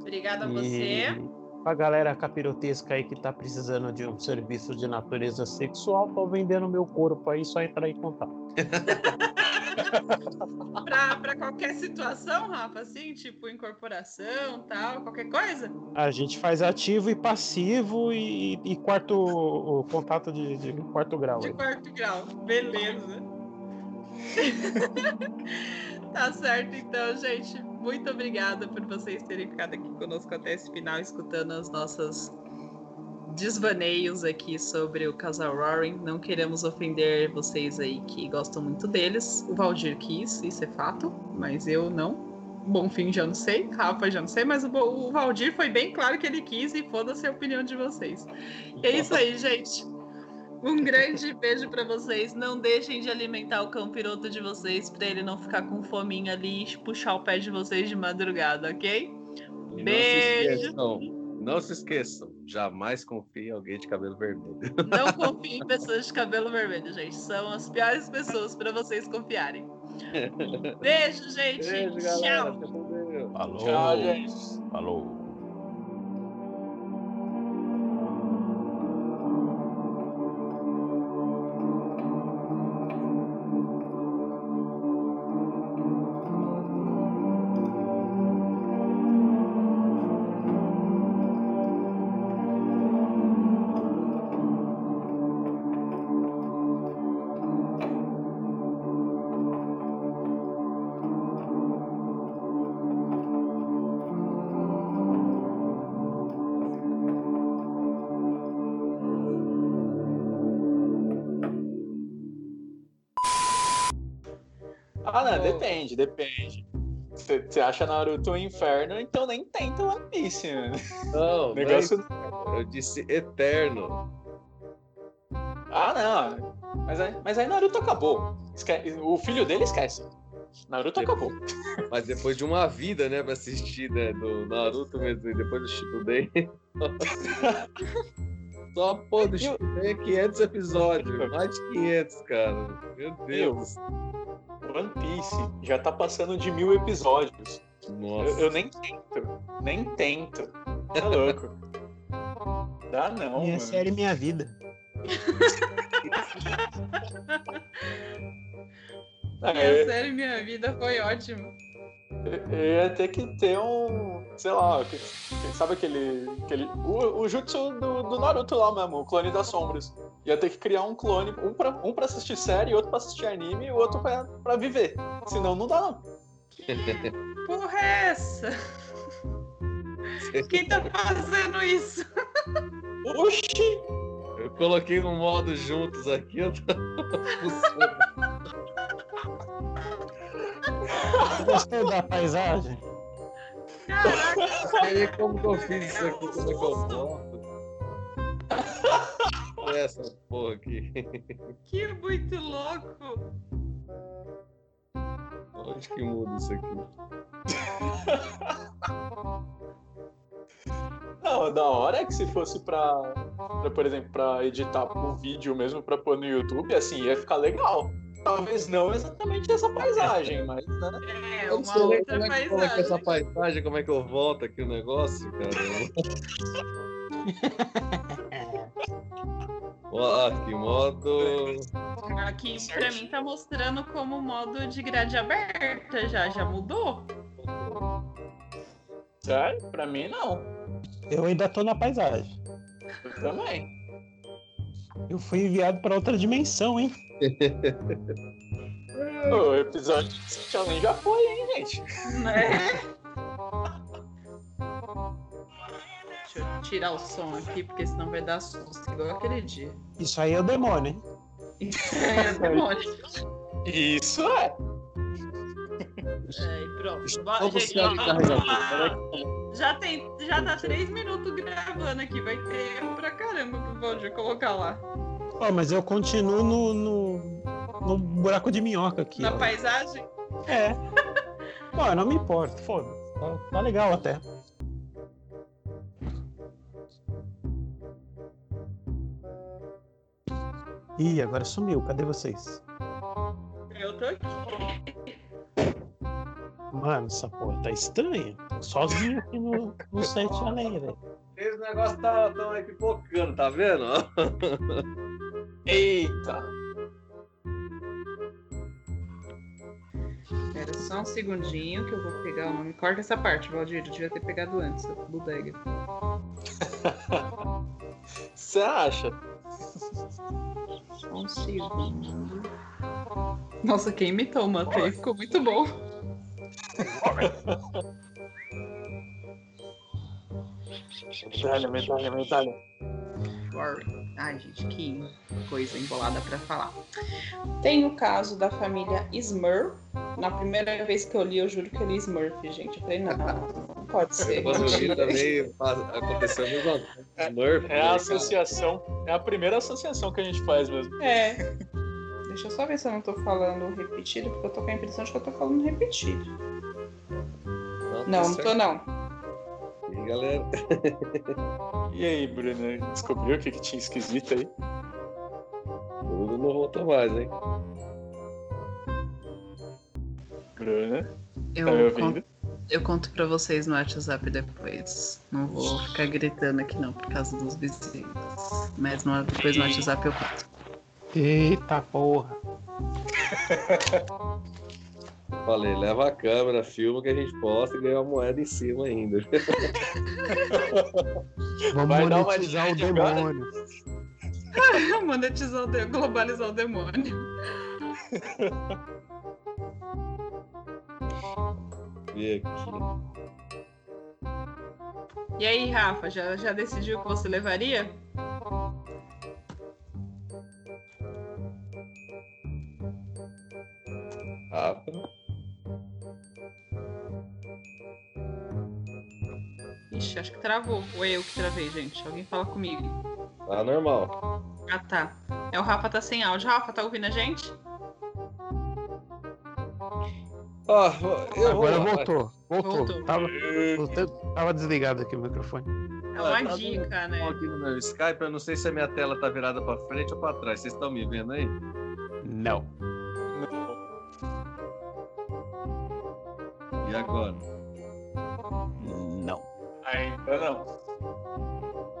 Obrigada a e... você. A galera capirotesca aí que tá precisando de um serviço de natureza sexual, tô vendendo meu corpo aí, só entrar em contato. para qualquer situação, Rafa, assim, tipo incorporação, tal, qualquer coisa? A gente faz ativo e passivo e, e quarto o contato de, de quarto grau. De aí. quarto grau, beleza. tá certo, então, gente. Muito obrigada por vocês terem ficado aqui conosco até esse final, escutando as nossas desvaneios aqui sobre o casal Roaring. Não queremos ofender vocês aí que gostam muito deles. O Valdir quis, isso é fato, mas eu não. Bom fim já não sei, Rafa já não sei, mas o, Valdir foi bem claro que ele quis e foda-se a opinião de vocês. É isso aí, gente. Um grande beijo para vocês. Não deixem de alimentar o cão piroto de vocês para ele não ficar com fominha ali e puxar o pé de vocês de madrugada, ok? E beijo. Não se, não se esqueçam, jamais confie em alguém de cabelo vermelho. Não confie em pessoas de cabelo vermelho, gente. São as piores pessoas para vocês confiarem. Beijo, gente. Beijo, Tchau. Falou. Tchau, gente. Falou. Depende, depende. Você acha Naruto um inferno, então nem tenta One Piece, mano. Não, Negócio... mas eu disse eterno. Ah, não. Mas aí, mas aí Naruto acabou. O filho dele esquece. Naruto acabou. Mas depois de uma vida, né, pra assistir, né, do Naruto mesmo, e depois do Shippuden. Só, pô, do Shippuden 500 episódios, mais de 500, cara. Meu Deus. One Piece já tá passando de mil episódios. Nossa. Eu, eu nem tento. Nem tento. Tá louco. Dá não. Minha mano. série Minha Vida. Minha é, série Minha Vida foi ótimo. Eu ia ter que ter um. Sei lá, sabe aquele. aquele o, o jutsu do, do Naruto lá mesmo, o clone das sombras. Ia ter que criar um clone, um pra, um pra assistir série, outro pra assistir anime e o outro pra, pra viver. Senão não dá, não. Porra é essa? Quem tá fazendo isso? Oxi! Eu coloquei no modo juntos aqui, eu tô... Gostou da paisagem? Caraca! aí como que eu fiz isso aqui? Como é que eu volto? Essa porra aqui. Que muito louco! Onde que muda isso aqui? Não, da hora é que se fosse pra, pra por exemplo, pra editar um vídeo mesmo pra pôr no YouTube, assim, ia ficar legal. Talvez não exatamente essa paisagem, mas, né? É, Eu uma não sei nem outra como é, que, paisagem. como é que é essa paisagem, como é que eu volto aqui o negócio, cara. Ó, aqui, modo. Aqui pra mim tá mostrando como modo de grade aberta já. Já mudou? Sério? Pra mim, não. Eu ainda tô na paisagem. Eu também. Eu fui enviado pra outra dimensão, hein? O episódio de Challenge já foi, hein, gente? Né? Deixa eu tirar o som aqui, porque senão vai dar susto, igual aquele dia. Isso aí é o demônio, hein? É, demônio. Isso é. É, pronto. Bora, gente, ó, o vamos lá. Já, tem, já tá três minutos gravando aqui. Vai ter erro pra caramba pro Valdir colocar lá. Ó, mas eu continuo no, no, no buraco de minhoca aqui. Na ó. paisagem. É. Pô, eu não me importo, foda-se. Tá, tá legal até. Ih, agora sumiu. Cadê vocês? Eu tô aqui. Mano, essa porra tá estranha. Sozinho aqui no, no set além, velho. Esse negócio tá, tá aí pipocando, tá vendo? Eita. Espera só um segundinho que eu vou pegar o nome. Corta essa parte, Valdir. Eu devia ter pegado antes, a bodega. Você acha? Só um segundo. Nossa, quem imitou o Matei ficou muito bom. Medalha, medalha, medalha. Warren. Ai, gente, que coisa embolada pra falar. Tem o caso da família Smurf. Na primeira vez que eu li, eu juro que eu li Smurf, gente. Eu falei, não, não pode ser. Quando eu li também aconteceu a mesma coisa. Smurf. É a né, associação, é a primeira associação que a gente faz mesmo. É. Deixa eu só ver se eu não tô falando repetido, porque eu tô com a impressão de que eu tô falando repetido. Não, tá não tô certo. não. E aí, galera? E aí, Bruno, descobriu o que, que tinha esquisito aí? Bruno não voltou mais, hein? Bruno, Eu, tá me conto, ouvindo? eu conto pra vocês no WhatsApp depois. Não vou ficar gritando aqui não, por causa dos vizinhos. Mas no, depois no WhatsApp eu conto. Eita porra. Falei, leva a câmera, filma que a gente posta e ganha uma moeda em cima ainda. Vamos Vai monetizar o demônio. Monetizar o de... globalizar o demônio. Vê aqui. E aí, Rafa, já, já decidiu o que você levaria? Rafa. Ixi, acho que travou. Ou é eu que travei, gente? Alguém fala comigo. Ah, normal. Ah, tá. É o Rafa tá sem áudio. Rafa, tá ouvindo a gente? Ah, eu Agora vou voltou. Voltou. Voltou. Tava, tava desligado aqui o microfone. É uma Ah, tá dica, né? aqui no meu Skype, eu não sei se a minha tela tá virada pra frente ou pra trás. Vocês estão me vendo aí? Não. E agora? Ainda não.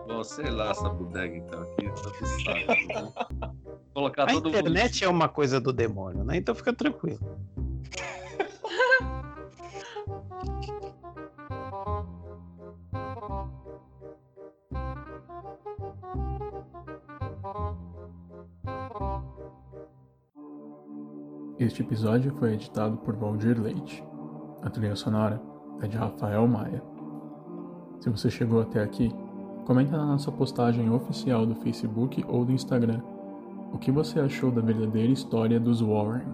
Bom, sei lá essa bodega então aqui, tá do saco. né? Colocar A todo internet é uma coisa do demônio, né? Então fica tranquilo. Este episódio foi editado por Valdir Leite. A trilha sonora é de Rafael Maia. Se você chegou até aqui, comenta na nossa postagem oficial do Facebook ou do Instagram o que você achou da verdadeira história dos Warren.